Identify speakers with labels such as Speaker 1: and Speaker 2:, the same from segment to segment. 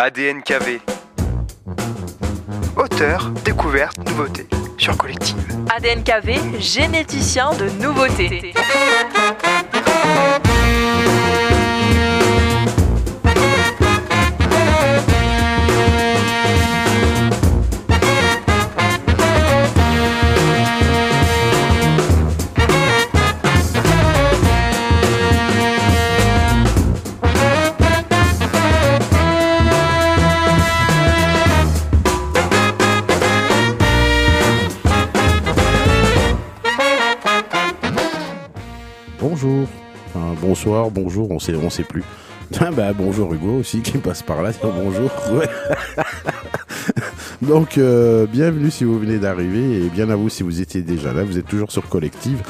Speaker 1: ADNKV. Auteur, découverte, nouveauté sur Collective.
Speaker 2: ADNKV, généticien de nouveautés.
Speaker 3: Bonsoir, bonjour, on sait, on sait plus. Ah bah, bonjour Hugo aussi qui passe par là. Bonjour. Donc, euh, bienvenue si vous venez d'arriver et bien à vous si vous étiez déjà là. Vous êtes toujours sur Collective.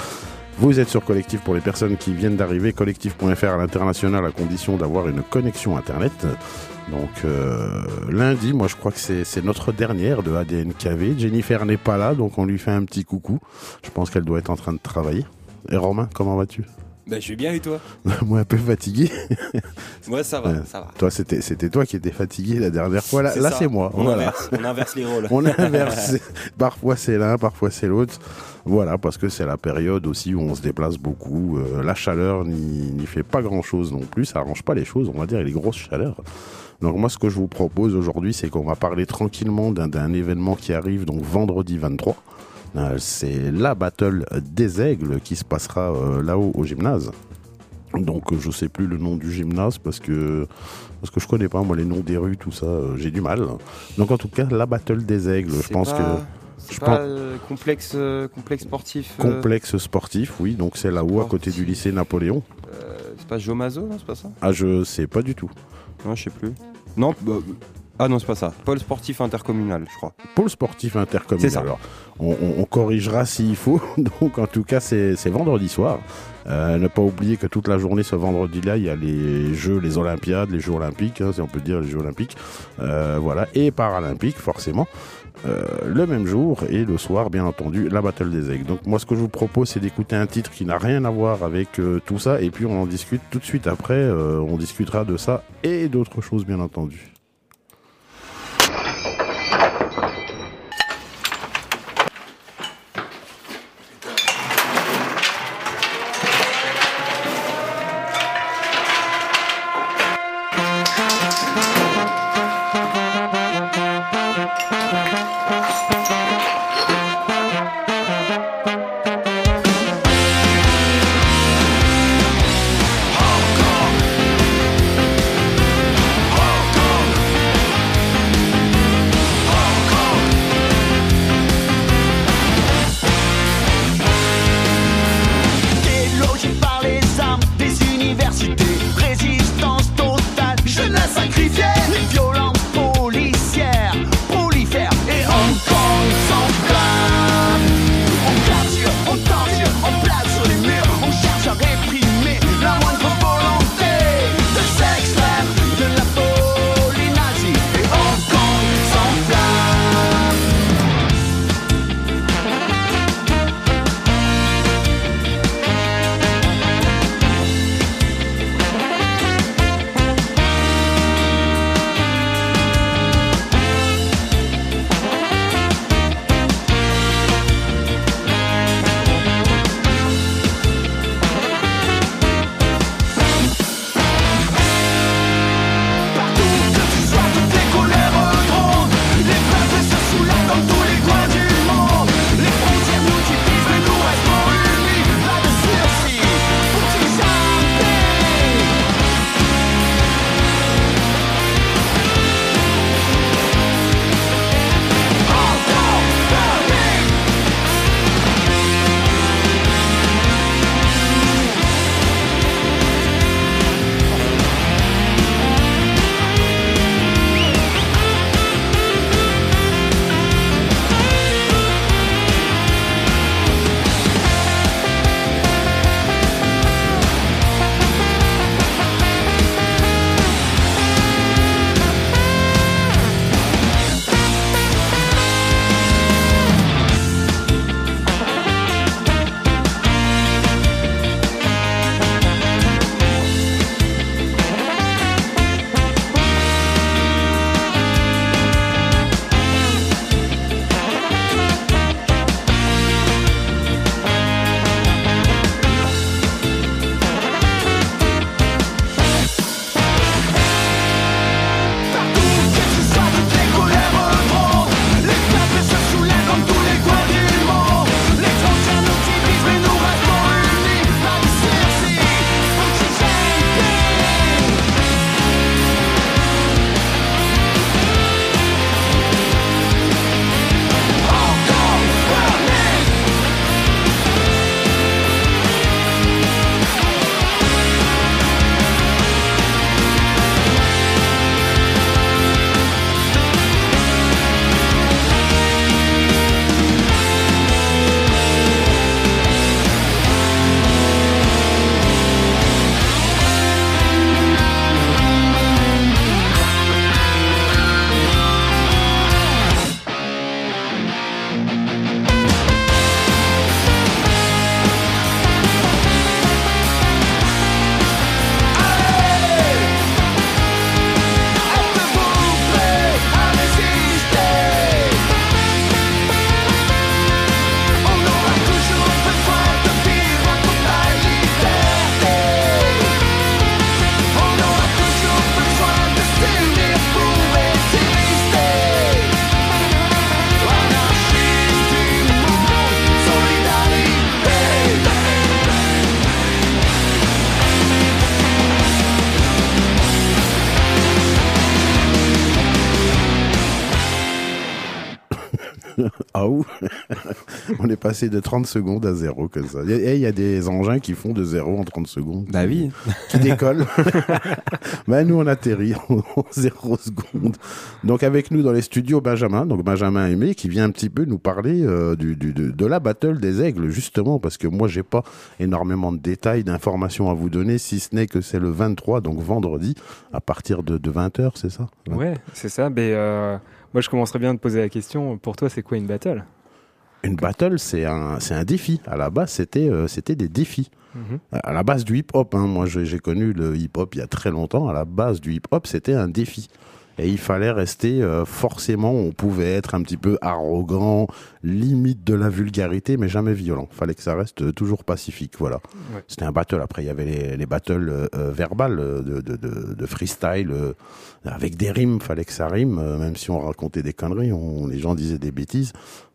Speaker 3: Vous êtes sur Collective pour les personnes qui viennent d'arriver. Collective.fr à l'international à condition d'avoir une connexion Internet. Donc, euh, lundi, moi je crois que c'est c'est notre dernière de ADNKV. Jennifer n'est pas là, donc on lui fait un petit coucou. Je pense qu'elle doit être en train de travailler. Et Romain, comment vas-tu?
Speaker 4: Bah, je vais bien et toi?
Speaker 3: Moi un peu fatigué.
Speaker 4: Moi, ça va, ça va.
Speaker 3: Toi, c'était c'était toi qui étais fatigué la dernière fois. Là,
Speaker 4: C'est
Speaker 3: là
Speaker 4: ça.
Speaker 3: c'est moi.
Speaker 4: On,
Speaker 3: Voilà.
Speaker 4: inverse, on inverse les rôles.
Speaker 3: On inverse. parfois c'est l'un, parfois c'est l'autre. Voilà, parce que c'est la période aussi où on se déplace beaucoup. Euh, la chaleur n'y fait pas grand-chose non plus. Ça arrange pas les choses, on va dire, les grosses chaleurs. Donc moi, ce que je vous propose aujourd'hui, c'est qu'on va parler tranquillement d'un d'un événement qui arrive donc vendredi 23. Euh, c'est la battle des aigles qui se passera euh, là-haut au gymnase. Donc euh, je sais plus le nom du gymnase parce que parce que je connais pas moi les noms des rues tout ça euh, j'ai du mal. Donc en tout cas la battle des aigles je pense
Speaker 4: pas-
Speaker 3: que je
Speaker 4: pas
Speaker 3: pense-
Speaker 4: euh, complexe, euh, complexe sportif. euh,
Speaker 3: complexe sportif oui donc c'est là-haut à côté du lycée Napoléon.
Speaker 4: c'est pas Jomazo, non C'est pas ça?
Speaker 3: Ah je sais pas du tout.
Speaker 4: Non, je sais plus. Non, bah, ah non, c'est pas ça. Pôle sportif intercommunal, je crois.
Speaker 3: Pôle sportif
Speaker 4: C'est
Speaker 3: intercommunal.
Speaker 4: ça.
Speaker 3: Alors, on, on- on corrigera s'il faut. Donc, en tout cas, c'est vendredi soir. Euh, ne pas oublier que toute la journée, ce vendredi-là, il y a les Jeux, les Olympiades, les Jeux Olympiques, hein, si on peut dire les Jeux Olympiques. Euh, voilà. Et Paralympiques, forcément. Euh, le même jour et le soir, bien entendu, la Battle des Aigles. Donc, moi, ce que je vous propose, c'est d'écouter un titre qui n'a rien à voir avec tout ça. Et puis, on en discute tout de suite après. On discutera de ça et d'autres choses, bien entendu. Passé de 30 secondes à 0 comme ça. Et il y a des engins qui font de 0 en 30 secondes.
Speaker 4: Bah oui.
Speaker 3: Qui décollent. bah nous on atterrit en 0 secondes. Donc avec nous dans les studios Benjamin, donc Benjamin Aimé, qui vient un petit peu nous parler euh, du, du, de, de, la battle des aigles, justement, parce que moi j'ai pas énormément de détails, d'informations à vous donner, si ce n'est que c'est le 23, donc vendredi, à partir de, de 20h, c'est ça?
Speaker 5: Ouais, c'est ça. Mais euh, moi je commencerais bien de poser la question, pour toi c'est quoi une battle?
Speaker 3: Une battle, c'est un, c'est un défi. À la base, c'était, euh, c'était des défis.
Speaker 5: Mhm.
Speaker 3: À la base du hip-hop, hein, moi j'ai j'ai connu le hip-hop il y a très longtemps, à la base du hip-hop, c'était un défi. Et il fallait rester, euh, forcément, on pouvait être un petit peu arrogant, limite de la vulgarité, mais jamais violent. fallait que ça reste euh, toujours pacifique, voilà.
Speaker 5: Ouais.
Speaker 3: C'était un battle. Après, il y avait les, les battles euh, verbales de, de, de, de freestyle, euh, avec des rimes, fallait que ça rime, euh, même si on racontait des conneries, on, les gens disaient des bêtises.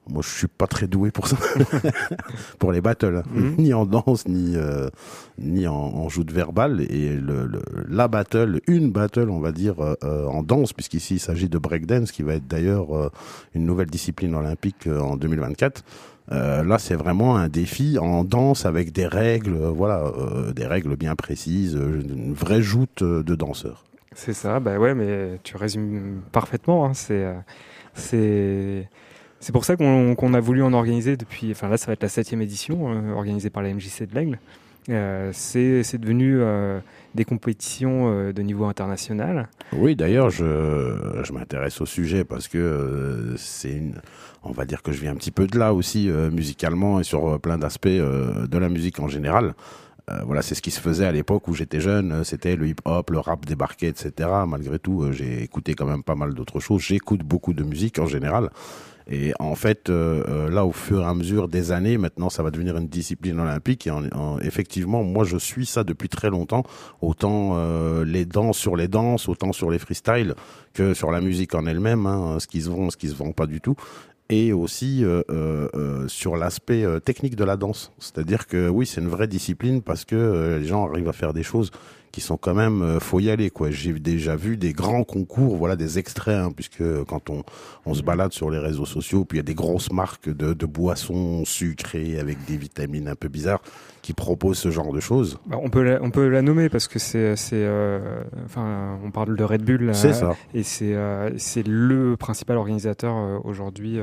Speaker 3: Moi, je suis pas très doué pour ça, pour les battles, hein.
Speaker 5: Mhm.
Speaker 3: ni en danse, ni euh, ni en, en joute verbale. Et le, le- la battle, une battle, on va dire euh, euh, en danse, puisqu'ici il s'agit de breakdance, qui va être d'ailleurs euh, une nouvelle discipline olympique en 2024. Euh, là, c'est vraiment un défi en danse avec des règles, voilà, des règles bien précises, une vraie joute de danseurs.
Speaker 5: C'est ça, bah ouais, mais tu résumes parfaitement. hein, C'est, c'est, c'est pour ça qu'on, a voulu en organiser depuis. Enfin là, ça va être la septième édition euh, organisée par la MJC de l'Aigle. Euh, c'est, devenu euh, des compétitions euh, de niveau international.
Speaker 3: Oui, d'ailleurs, je, je m'intéresse au sujet parce que c'est une, on va dire que je viens un petit peu de là aussi musicalement et sur plein d'aspects de la musique en général. Voilà, c'est ce qui se faisait à l'époque où j'étais jeune. C'était le hip-hop, le rap débarquait, etc. Malgré tout, j'ai écouté quand même pas mal d'autres choses. J'écoute beaucoup de musique en général. Et en fait, euh, euh, là, au fur et à mesure des années, maintenant, ça va devenir une discipline olympique. Et en- en- effectivement, moi, je suis ça depuis très longtemps. Autant euh, les danses sur les danses, autant sur les freestyles que sur la musique en elle-même, hein, ce qui se vend, ce qui se vend pas du tout. Et aussi sur l'aspect technique de la danse. C'est-à-dire que oui, c'est une vraie discipline parce que les gens arrivent à faire des choses qui sont quand même euh, faut y aller quoi. J'ai déjà vu des grands concours, voilà des extraits hein, puisque quand on on se balade sur les réseaux sociaux, puis il y a des grosses marques de, de boissons sucrées avec des vitamines un peu bizarres qui proposent ce genre de choses.
Speaker 5: Bah, on peut la, on peut la nommer parce que c'est, c'est, euh, enfin, on parle de Red Bull.
Speaker 3: C'est ça.
Speaker 5: Et c'est, euh, c'est le principal organisateur aujourd'hui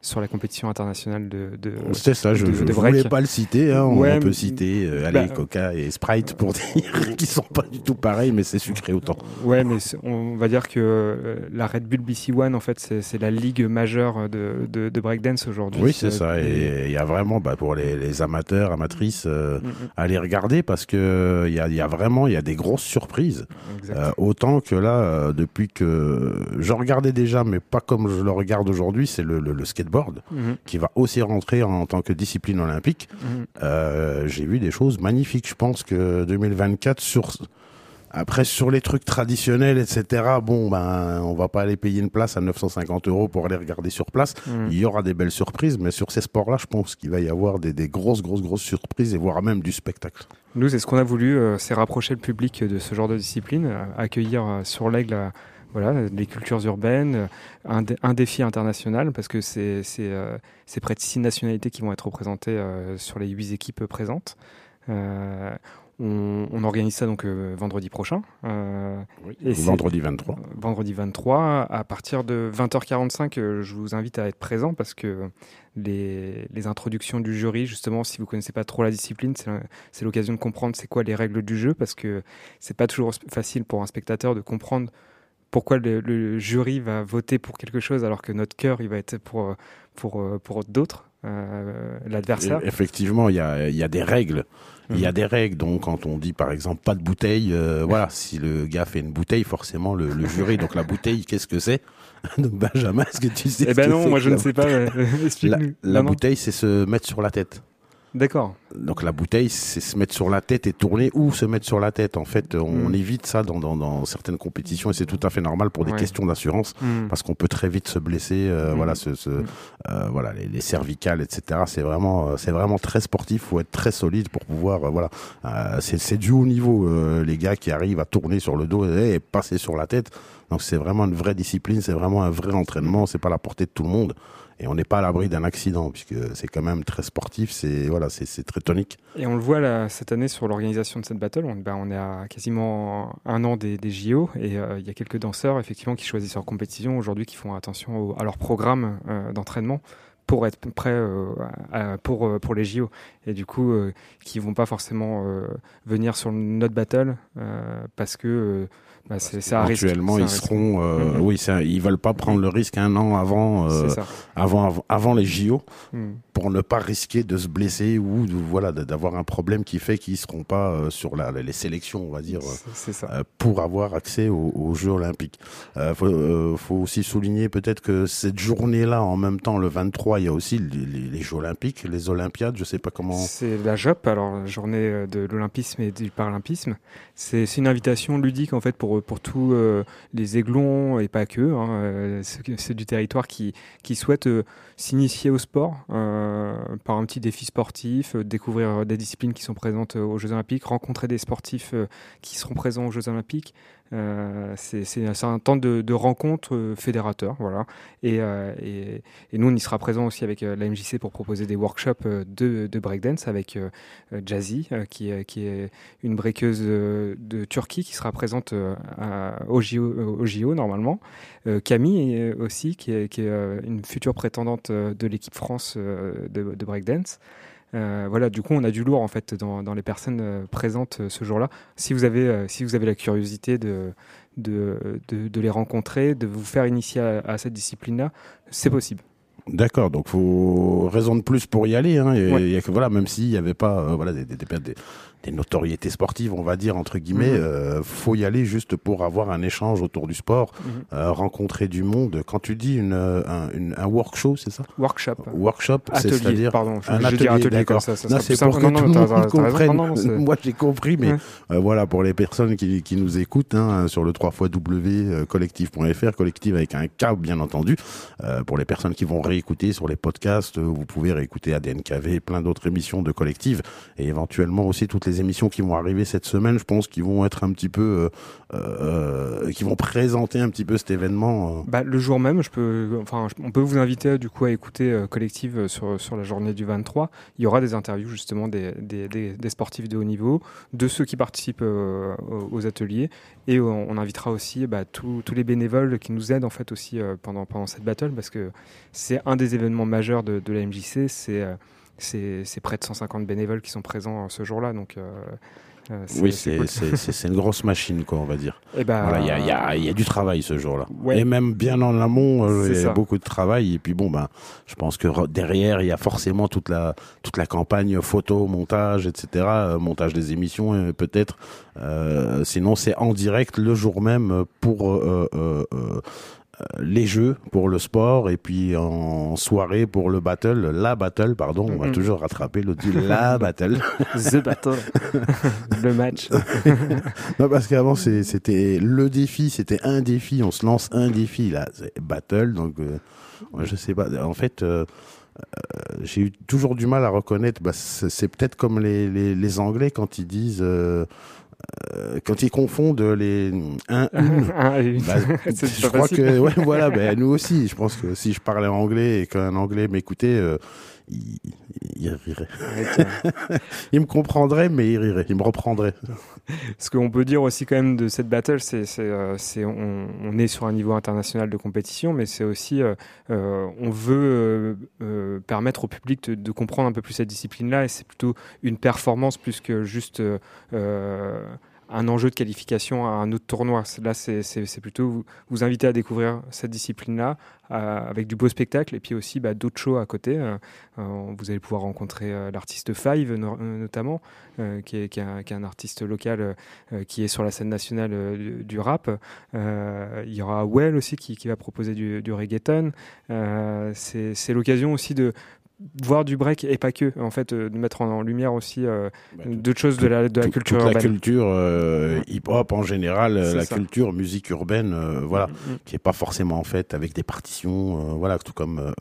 Speaker 5: sur la compétition internationale de. de
Speaker 3: C'est ça, je ne voulais pas le citer. Hein, on peut citer euh, allez,
Speaker 5: bah,
Speaker 3: Coca et Sprite pour dire qu'ils sont pas du tout pareils, mais c'est sucré autant.
Speaker 5: Ouais, mais on va dire que euh, la Red Bull BC One, en fait, c'est la ligue majeure de, de, de breakdance aujourd'hui.
Speaker 3: Oui, c'est ça. Et il y a vraiment, bah, pour les, les amateurs, amatrices, euh,
Speaker 5: Mm, mm,
Speaker 3: à les regarder parce que il y a, y a vraiment, il y a des grosses surprises. Euh, autant que là, euh, depuis que je regardais déjà, mais pas comme je le regarde aujourd'hui, c'est le, le, le skateboard
Speaker 5: Mhm,
Speaker 3: qui va aussi rentrer en, tant que discipline olympique.
Speaker 5: mhm.
Speaker 3: Euh, J'ai vu des choses magnifiques. Je pense que 2024 sur après sur les trucs traditionnels, etc. Bon, ben, on va pas aller payer une place à 950 euros pour aller regarder sur place.
Speaker 5: Mhm.
Speaker 3: Il y aura des belles surprises, mais sur ces sports-là, je pense qu'il va y avoir des, des grosses, grosses, grosses surprises et voire même du spectacle.
Speaker 5: Nous, c'est ce qu'on a voulu, euh, c'est rapprocher le public de ce genre de discipline, euh, accueillir euh, sur l'aigle voilà, les cultures urbaines, euh, un, dé- un défi international, parce que c'est c'est, euh, c'est près de six nationalités qui vont être représentées euh, sur les huit équipes présentes. Euh, on, on organise ça donc vendredi prochain. Et
Speaker 3: Vendredi 23.
Speaker 5: Euh, vendredi 23 à partir de 20h45 euh, je vous invite à être présent parce que les, les introductions du jury justement si vous connaissez pas trop la discipline c'est c'est l'occasion de comprendre c'est quoi les règles du jeu parce que c'est pas toujours facile pour un spectateur de comprendre pourquoi le, le jury va voter pour quelque chose alors que notre cœur il va être pour pour pour d'autres euh, l'adversaire?
Speaker 3: Effectivement, il y a, il y a des règles. Il y a
Speaker 5: Mhm.
Speaker 3: des règles. Donc, quand on dit, par exemple, pas de bouteille, euh, voilà, si le gars fait une bouteille, forcément, le, le jury. Donc, la bouteille, qu'est-ce que c'est? Donc, Benjamin, est-ce que tu sais
Speaker 5: eh ben non moi je ne sais pas
Speaker 3: La,
Speaker 5: explique-nous
Speaker 3: la bouteille, c'est se mettre sur la tête.
Speaker 5: D'accord
Speaker 3: Donc la bouteille, c'est se mettre sur la tête et tourner ou se mettre sur la tête. En fait, on
Speaker 5: Mm.
Speaker 3: évite ça dans, dans, dans certaines compétitions et c'est tout à fait normal pour des
Speaker 5: Ouais.
Speaker 3: questions d'assurance
Speaker 5: Hmm.
Speaker 3: parce qu'on peut très vite se blesser. euh,
Speaker 5: Mm.
Speaker 3: Voilà, ce, ce- euh, voilà, les, les cervicales, etc. C'est vraiment, euh, c'est vraiment très sportif. Faut être très solide pour pouvoir, euh, voilà. C'est du haut niveau. les gars qui arrivent à tourner sur le dos et passer sur la tête. Donc c'est vraiment une vraie discipline, c'est vraiment un vrai entraînement, c'est pas à la portée de tout le monde. Et on n'est pas à l'abri d'un accident, puisque c'est quand même très sportif, c'est voilà, c'est très tonique.
Speaker 5: Et on le voit cette année sur l'organisation de cette battle, on, ben, est à quasiment un an des, JO, et euh, il y a quelques danseurs effectivement qui choisissent leur compétition aujourd'hui, qui font attention à leur programme euh, d'entraînement pour être prêts euh, pour, pour les JO. Et du coup, euh, qui vont pas forcément venir sur notre battle parce que bah, c'est un
Speaker 3: ils seront, euh,
Speaker 5: Mhm.
Speaker 3: oui, ils veulent pas prendre le risque un an avant, euh, avant, avant, avant les JO,
Speaker 5: Mm.
Speaker 3: pour ne pas risquer de se blesser ou de, voilà, d'avoir un problème qui fait qu'ils seront pas euh, sur la, les sélections, on va dire. pour avoir accès aux, aux Jeux Olympiques. Euh, faut, faut aussi souligner peut-être que cette journée-là, en même temps, le 23, il y a aussi les, les- les Jeux Olympiques, les Olympiades, je sais pas comment.
Speaker 5: C'est la JOP, alors journée de l'Olympisme et du Paralympisme. C'est c'est une invitation ludique en fait pour pour tous euh, les aiglons et pas que, hein, euh, qui- ceux du territoire qui qui souhaitent euh, s'initier au sport par un petit défi sportif, découvrir des disciplines qui sont présentes aux Jeux Olympiques, rencontrer des sportifs qui seront présents aux Jeux Olympiques. Euh, c'est un temps de, de rencontre euh, fédérateur, voilà. Et, euh, et, nous, on y sera présent aussi avec euh, la MJC pour proposer des workshops de, breakdance avec Jazzy, qui, est- une breakeuse de Turquie qui sera présente au, JO, JO normalement. Camille aussi, qui est, une future prétendante de l'équipe France de breakdance. Euh, voilà, du coup, on a du lourd en fait dans, dans les personnes euh, présentes euh, ce jour-là. Si vous avez, si vous avez la curiosité de, de, de, de les rencontrer, de vous faire initier à, à cette discipline-là, c'est possible.
Speaker 3: D'accord, donc faut raison de plus pour y aller. Hein, et,
Speaker 5: Ouais.
Speaker 3: voilà, même s'il n'y avait pas euh, voilà des, des, des, des- notoriétés sportives, on va dire entre guillemets,
Speaker 5: Mhm.
Speaker 3: euh, faut y aller juste pour avoir un échange autour du sport,
Speaker 5: Mhm.
Speaker 3: euh, rencontrer du monde. Quand tu dis une, euh, un, une- un workshop, c'est ça?
Speaker 5: Workshop.
Speaker 3: Workshop, c'est-à-dire
Speaker 5: pardon, je,
Speaker 3: un
Speaker 5: je
Speaker 3: atelier, d'accord. Non, c'est pour que
Speaker 5: Non,
Speaker 3: tout le monde comprenne.
Speaker 5: Non, non,
Speaker 3: Moi, j'ai compris, mais
Speaker 5: Ouais.
Speaker 3: euh, voilà, pour les personnes qui, qui nous écoutent hein, sur le 3 w collectif.fr, collectif avec un K, bien entendu. Pour les personnes qui vont réécouter sur les podcasts, vous pouvez réécouter ADNKV plein d'autres émissions de collectif et éventuellement aussi toutes les émissions qui vont arriver cette semaine. Je pense qu'ils vont être un petit peu, euh, euh, qui vont présenter un petit peu cet événement. euh.
Speaker 5: Bah, le jour même, je peux, enfin, on peut vous inviter du coup à écouter Collective sur, sur la journée du 23. Il y aura des interviews justement des, des, des- sportifs de haut niveau, de ceux qui participent aux ateliers, et on, invitera aussi bah, tous tous les bénévoles qui nous aident en fait aussi pendant, pendant cette battle, parce que c'est un des événements majeurs de, de la MJC. C'est c'est près de 150 bénévoles qui sont présents euh, ce jour-là, donc. euh, euh,
Speaker 3: Oui,
Speaker 5: c'est
Speaker 3: c'est
Speaker 5: cool.
Speaker 3: une grosse machine, quoi, on va dire.
Speaker 5: Et bah,
Speaker 3: Voilà, il y a, il y, a, il y a du travail ce jour-là.
Speaker 5: Ouais.
Speaker 3: Et même bien en amont, euh, il y a beaucoup de travail. Et puis bon, ben, je pense que re- derrière, il y a forcément toute la toute la campagne photo, montage, etc. euh, montage des émissions, peut-être. Sinon, c'est en direct le jour même pour euh, les jeux, pour le sport, et puis en soirée pour le battle, la battle, pardon. On va toujours rattraper le dit la battle.
Speaker 5: The Battle, le match.
Speaker 3: Non, parce qu'avant, c'était le défi, c'était un défi, on se lance un défi, là, c'est battle, donc, euh, je sais pas, en fait, euh, euh, j'ai eu toujours du mal à reconnaître, bah, c'est peut-être comme les, les, les Anglais quand ils disent, euh, quand ils confondent les un, une.
Speaker 5: Un et une.
Speaker 3: Bah, je crois
Speaker 5: facile.
Speaker 3: que ouais, voilà, ben, nous aussi. Je pense que si je parlais anglais et qu'un anglais m'écoutait, euh, il, il rirait.
Speaker 5: Ouais, tiens.
Speaker 3: Il me comprendrait, mais il rirait. Il me reprendrait.
Speaker 5: Ce qu'on peut dire aussi quand même de cette battle, c'est c'est euh, on, on est sur un niveau international de compétition, mais c'est aussi euh, euh, on veut euh, euh, permettre au public de, de comprendre un peu plus cette discipline-là, et c'est plutôt une performance plus que juste euh, euh, un enjeu de qualification à un autre tournoi. Là, c'est plutôt vous, inviter à découvrir cette discipline-là euh, avec du beau spectacle et puis aussi bah, d'autres shows à côté. Euh, euh, vous allez pouvoir rencontrer l'artiste Five no- notamment, qui, est, un, artiste local qui est sur la scène nationale du, rap. Il y aura Well aussi qui, va proposer du, reggaeton. C'est l'occasion aussi de voir du break et pas que, en fait, euh, de mettre en, en lumière aussi euh, d'autres choses de la, de la culture
Speaker 3: toute la
Speaker 5: urbaine.
Speaker 3: culture euh, hip-hop en général, la
Speaker 5: ça.
Speaker 3: culture musique urbaine, voilà,
Speaker 5: Mm, mm.
Speaker 3: qui est pas forcément faite avec des partitions, voilà, tout comme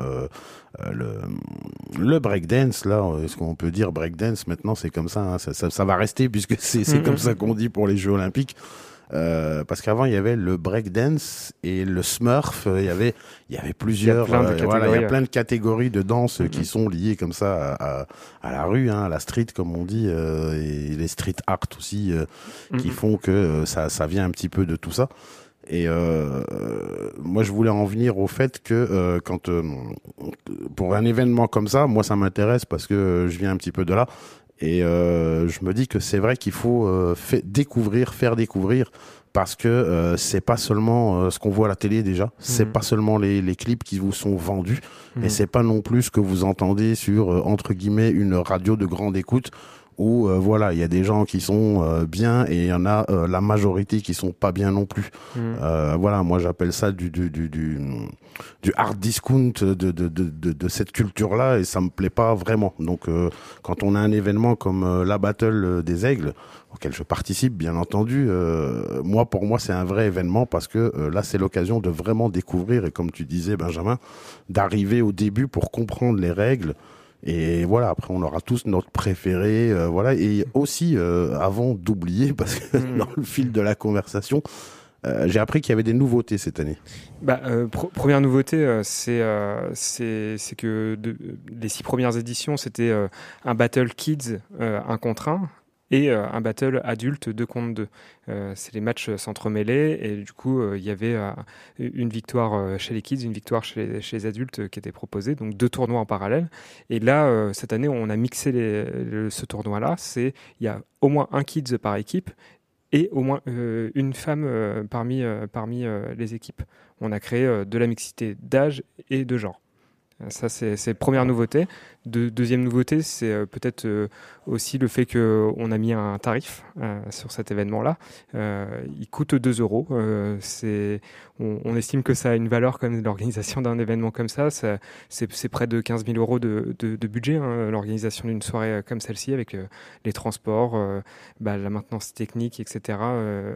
Speaker 3: le le breakdance là, est-ce qu'on peut dire breakdance maintenant? C'est comme ça, hein, ça, ça, ça va rester puisque c'est
Speaker 5: Mhm.
Speaker 3: comme ça qu'on dit pour les Jeux Olympiques. Euh, parce qu'avant il y avait le breakdance et le smurf. Il y avait, il y avait plusieurs.
Speaker 5: Il y a plein de
Speaker 3: euh, voilà, il y a
Speaker 5: catégories,
Speaker 3: plein de catégories de danse qui sont liées comme ça à, à, à la rue, hein, à la street comme on dit, euh, et les street art aussi, euh, qui font que euh, ça, ça vient un petit peu de tout ça. Et moi, je voulais en venir au fait que euh, quand euh, pour un événement comme ça, moi, ça m'intéresse parce que je viens un petit peu de là. Et euh, je me dis que c'est vrai qu'il faut euh, fait découvrir, faire découvrir, parce que euh, c'est pas seulement euh, ce qu'on voit à la télé déjà, c'est
Speaker 5: Mhm.
Speaker 3: pas seulement les, les clips qui vous sont vendus, et
Speaker 5: Mhm.
Speaker 3: c'est pas non plus ce que vous entendez sur euh, entre guillemets une radio de grande écoute où euh, voilà il y a des gens qui sont euh, bien et il y en a euh, la majorité qui sont pas bien non plus.
Speaker 5: Mhm.
Speaker 3: Euh, voilà, moi j'appelle ça du du du du, du hard discount de de, de, de, de cette culture-là et ça me plaît pas vraiment. Donc euh, quand on a un événement comme euh, la battle des aigles auquel je participe bien entendu, euh, moi pour moi c'est un vrai événement parce que euh, là c'est l'occasion de vraiment découvrir et comme tu disais Benjamin, d'arriver au début pour comprendre les règles. Et voilà, après on aura tous notre préféré, euh, voilà. Et aussi, euh, avant d'oublier, parce que
Speaker 5: Mhm.
Speaker 3: dans le fil de la conversation, euh, j'ai appris qu'il y avait des nouveautés cette année.
Speaker 5: Bah, première nouveauté, c'est que de- les six premières éditions, c'était un battle kids, un contre un, et euh, un battle adulte deux contre deux. Euh, c'est les matchs s'entremêlaient et du coup euh, il y avait euh, une victoire euh, chez les kids, une victoire chez les, adultes euh, qui était proposée, donc deux tournois en parallèle. Et là euh, cette année on a mixé ce tournoi-là. C'est il y a au moins un kids par équipe et au moins euh, une femme euh, parmi euh, parmi euh, les équipes. On a créé euh, de la mixité d'âge et de genre. Euh, Ça, c'est première nouveauté. De- deuxième nouveauté, c'est euh, peut-être euh, aussi le fait qu'on a mis un tarif euh, sur cet événement-là. Il coûte 2 euros. On, estime que ça a une valeur comme l'organisation d'un événement comme ça. C'est près de 15 000 euros de, budget, hein, l'organisation d'une soirée comme celle-ci, avec les transports, bah, la maintenance technique, etc.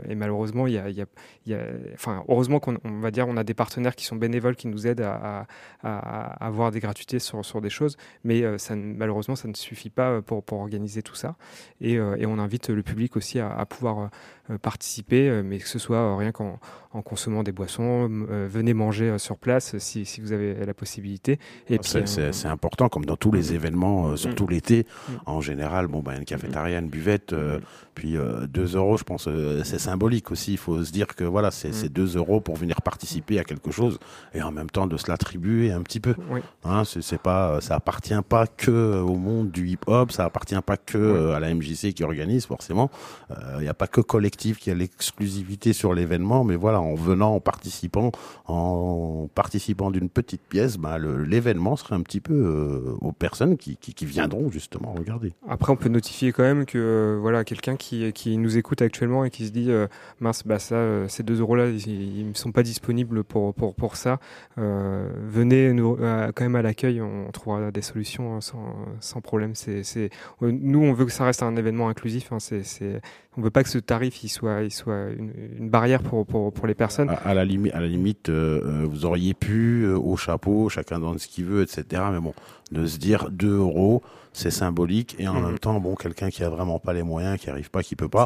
Speaker 5: Et malheureusement, y a, y a- y a- heureusement qu'on on va dire, on a des partenaires qui sont bénévoles, qui nous aident à avoir des gratuités sur, sur des choses, mais euh, ça, malheureusement, ça ne suffit pas euh, pour, pour organiser tout ça. Et, euh, et on invite le public aussi à, à pouvoir participer, mais que ce soit rien qu'en en consommant des boissons, venez manger sur place si, si vous avez la possibilité. Et puis,
Speaker 3: C'est- important, comme dans tous les événements, euh, surtout l'été.
Speaker 5: Mm.
Speaker 3: En général, bon, ben, une cafétéria, une buvette, puis 2 euros, je pense, euh, c'est symbolique aussi. Il faut se dire que voilà, c'est
Speaker 5: Mm.
Speaker 3: c'est 2 euros pour venir participer à quelque chose et en même temps de se l'attribuer un petit peu.
Speaker 5: oui.
Speaker 3: Hein, c'est pas, ça appartient pas que au monde du hip-hop, ça appartient pas que euh, à la MJC qui organise forcément. Il n'y a pas que collectif qui a l'exclusivité sur l'événement, mais voilà, en venant, en participant, en participant d'une petite pièce, bah, l'événement serait un petit peu euh, aux personnes qui, qui, qui viendront justement regarder.
Speaker 5: Après, on peut notifier quand même que euh, voilà quelqu'un qui, nous écoute actuellement et qui se dit euh, mince, bah ça, euh, ces 2 euros là, ils ne sont pas disponibles pour, pour, pour ça. Euh, venez euh, quand même à l'accueil, on trouvera des solutions hein, sans, sans problème. C'est, nous, on veut que ça reste un événement inclusif. Hein, on veut pas que ce tarif il soit, il soit une, barrière pour, pour, pour les personnes.
Speaker 3: À, la limite, à la limite, vous auriez pu au chapeau, chacun donne ce qu'il veut, etc. Mais bon, de se dire 2 euros, c'est symbolique et en
Speaker 5: Mhm.
Speaker 3: même temps, bon, quelqu'un qui a vraiment pas les moyens, qui arrive pas, qui peut pas.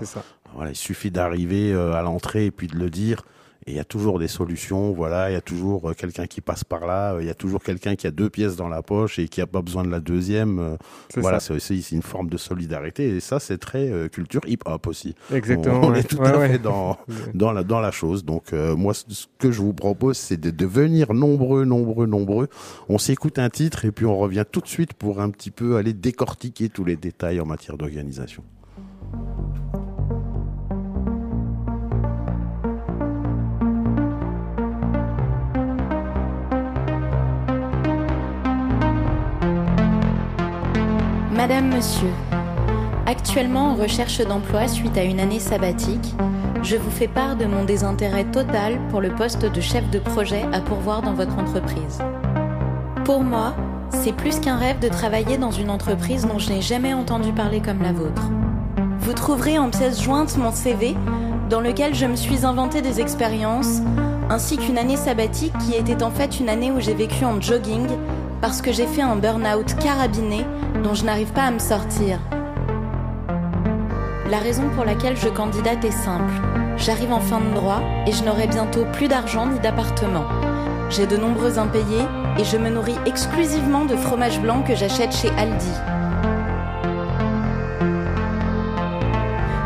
Speaker 3: Voilà, il suffit d'arriver euh, à l'entrée et puis de le dire. Et il y a toujours des solutions, voilà, il y a toujours euh, quelqu'un qui passe par là, euh, il y a toujours quelqu'un qui a deux pièces dans la poche et qui a pas besoin de la deuxième. euh, voilà, c'est aussi une forme de solidarité et ça c'est très euh, culture hip-hop aussi.
Speaker 5: Exactement.
Speaker 3: On, on
Speaker 5: ouais.
Speaker 3: est tout
Speaker 5: Ouais,
Speaker 3: à
Speaker 5: ouais.
Speaker 3: fait dans dans la dans la chose. Donc euh, moi ce ce que je vous propose c'est de devenir nombreux, nombreux, nombreux. On s'écoute un titre et puis on revient tout de suite pour un petit peu aller décortiquer tous les détails en matière d'organisation.
Speaker 6: Madame, Monsieur, actuellement en recherche d'emploi suite à une année sabbatique, je vous fais part de mon désintérêt total pour le poste de chef de projet à pourvoir dans votre entreprise. Pour moi, c'est plus qu'un rêve de travailler dans une entreprise dont je n'ai jamais entendu parler comme la vôtre. Vous trouverez en pièce jointe mon CV, dans lequel je me suis inventé des expériences, ainsi qu'une année sabbatique qui était en fait une année où j'ai vécu en jogging parce que j'ai fait un burn-out carabiné dont je n'arrive pas à me sortir. La raison pour laquelle je candidate est simple. J'arrive en fin de droit et je n'aurai bientôt plus d'argent ni d'appartement. J'ai de nombreux impayés et je me nourris exclusivement de fromage blanc que j'achète chez Aldi.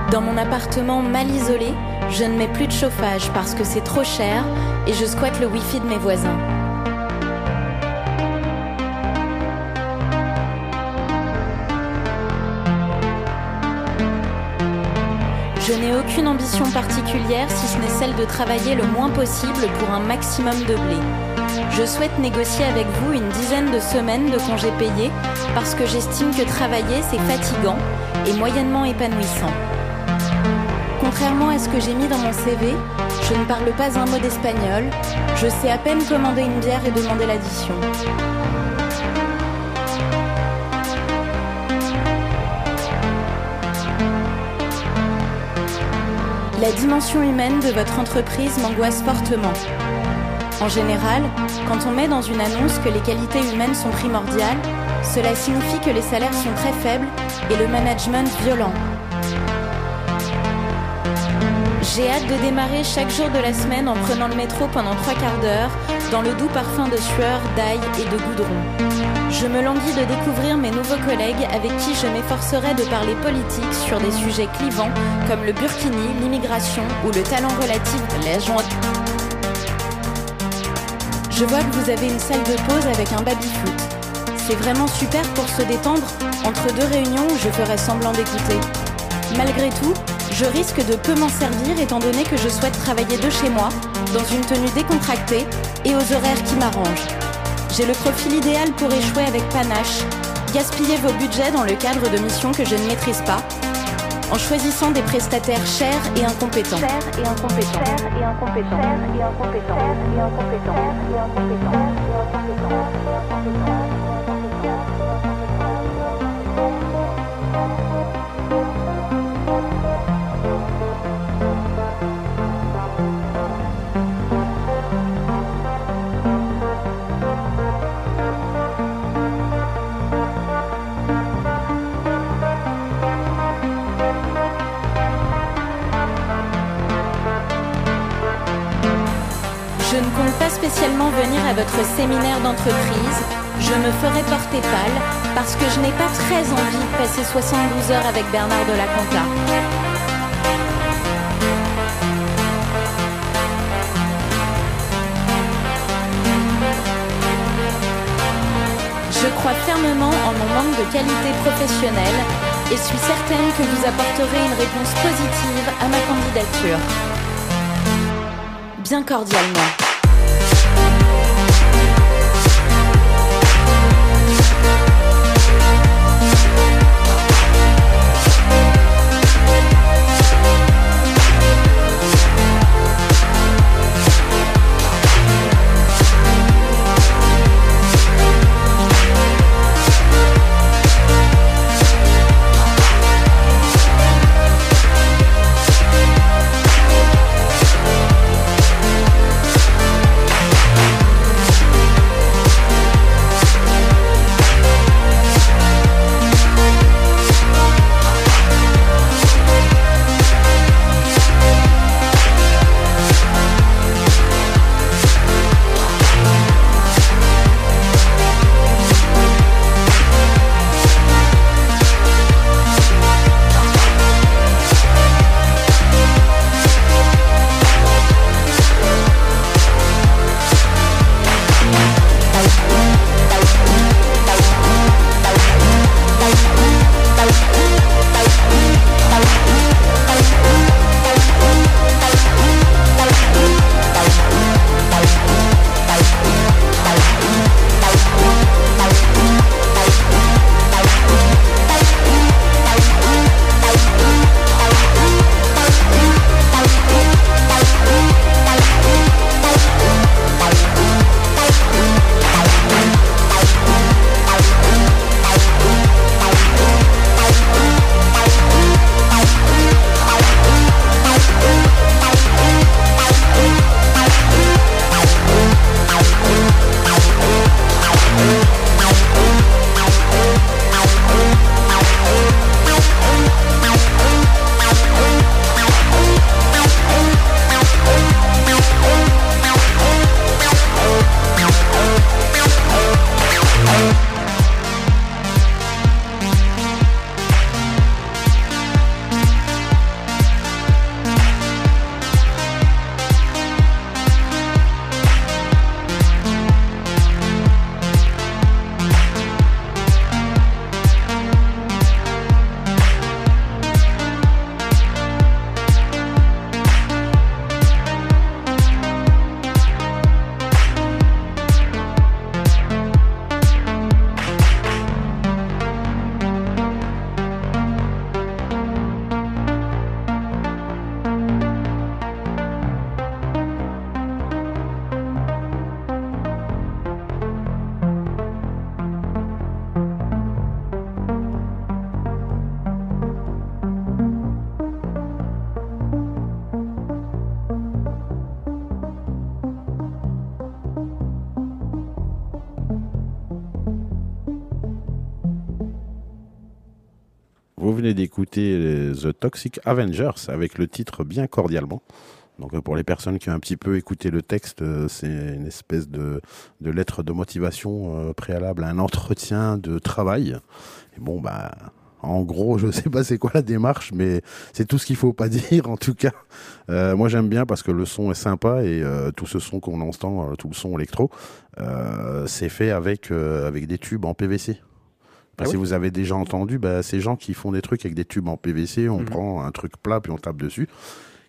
Speaker 6: Dans mon appartement mal isolé, je ne mets plus de chauffage parce que c'est trop cher et je squatte le wifi de mes voisins. Je n'ai aucune ambition particulière si ce n'est celle de travailler le moins possible pour un maximum de blé. Je souhaite négocier avec vous une dizaine de semaines de congés payés parce que j'estime que travailler c'est fatigant et moyennement épanouissant. Contrairement à ce que j'ai mis dans mon CV, je ne parle pas un mot d'espagnol, je sais à peine commander une bière et demander l'addition. La dimension humaine de votre entreprise m'angoisse fortement. En général, quand on met dans une annonce que les qualités humaines sont primordiales, cela signifie que les salaires sont très faibles et le management violent. J'ai hâte de démarrer chaque jour de la semaine en prenant le métro pendant trois quarts d'heure, dans le doux parfum de sueur, d'ail et de goudron. Je me languis de découvrir mes nouveaux collègues avec qui je m'efforcerai de parler politique sur des sujets clivants comme le burkini, l'immigration ou le talent relatif la joie. Je vois que vous avez une salle de pause avec un baby-foot. C'est vraiment super pour se détendre entre deux réunions où je ferai semblant d'écouter. Malgré tout, je risque de peu m'en servir étant donné que je souhaite travailler de chez moi, dans une tenue décontractée et aux horaires qui m'arrangent. J'ai le profil idéal pour échouer avec panache, gaspiller vos budgets dans le cadre de missions que je ne maîtrise pas, en choisissant des prestataires chers et incompétents.
Speaker 7: incompétents. et incompétents.
Speaker 6: Séminaire d'entreprise, je me ferai porter pâle parce que je n'ai pas très envie de passer 72 heures avec Bernard de la Conta. Je crois fermement en mon manque de qualité professionnelle et suis certaine que vous apporterez une réponse positive à ma candidature. Bien cordialement.
Speaker 3: Les The Toxic Avengers avec le titre bien cordialement. Donc euh, pour les personnes qui ont un petit peu écouté le texte, euh, c'est une espèce de, lettre de motivation euh, préalable à un entretien de travail. Et bon bah en gros, je sais pas c'est quoi la démarche, mais c'est tout ce qu'il faut pas dire en tout cas. Moi j'aime bien parce que le son est sympa et tout ce son qu'on entend, tout le son électro, c'est fait avec des tubes en PVC.
Speaker 5: Ah
Speaker 3: si
Speaker 5: oui
Speaker 3: vous avez déjà entendu, bah, ces gens qui font des trucs avec des tubes en PVC, on
Speaker 5: Mhm.
Speaker 3: prend un truc plat puis on tape dessus,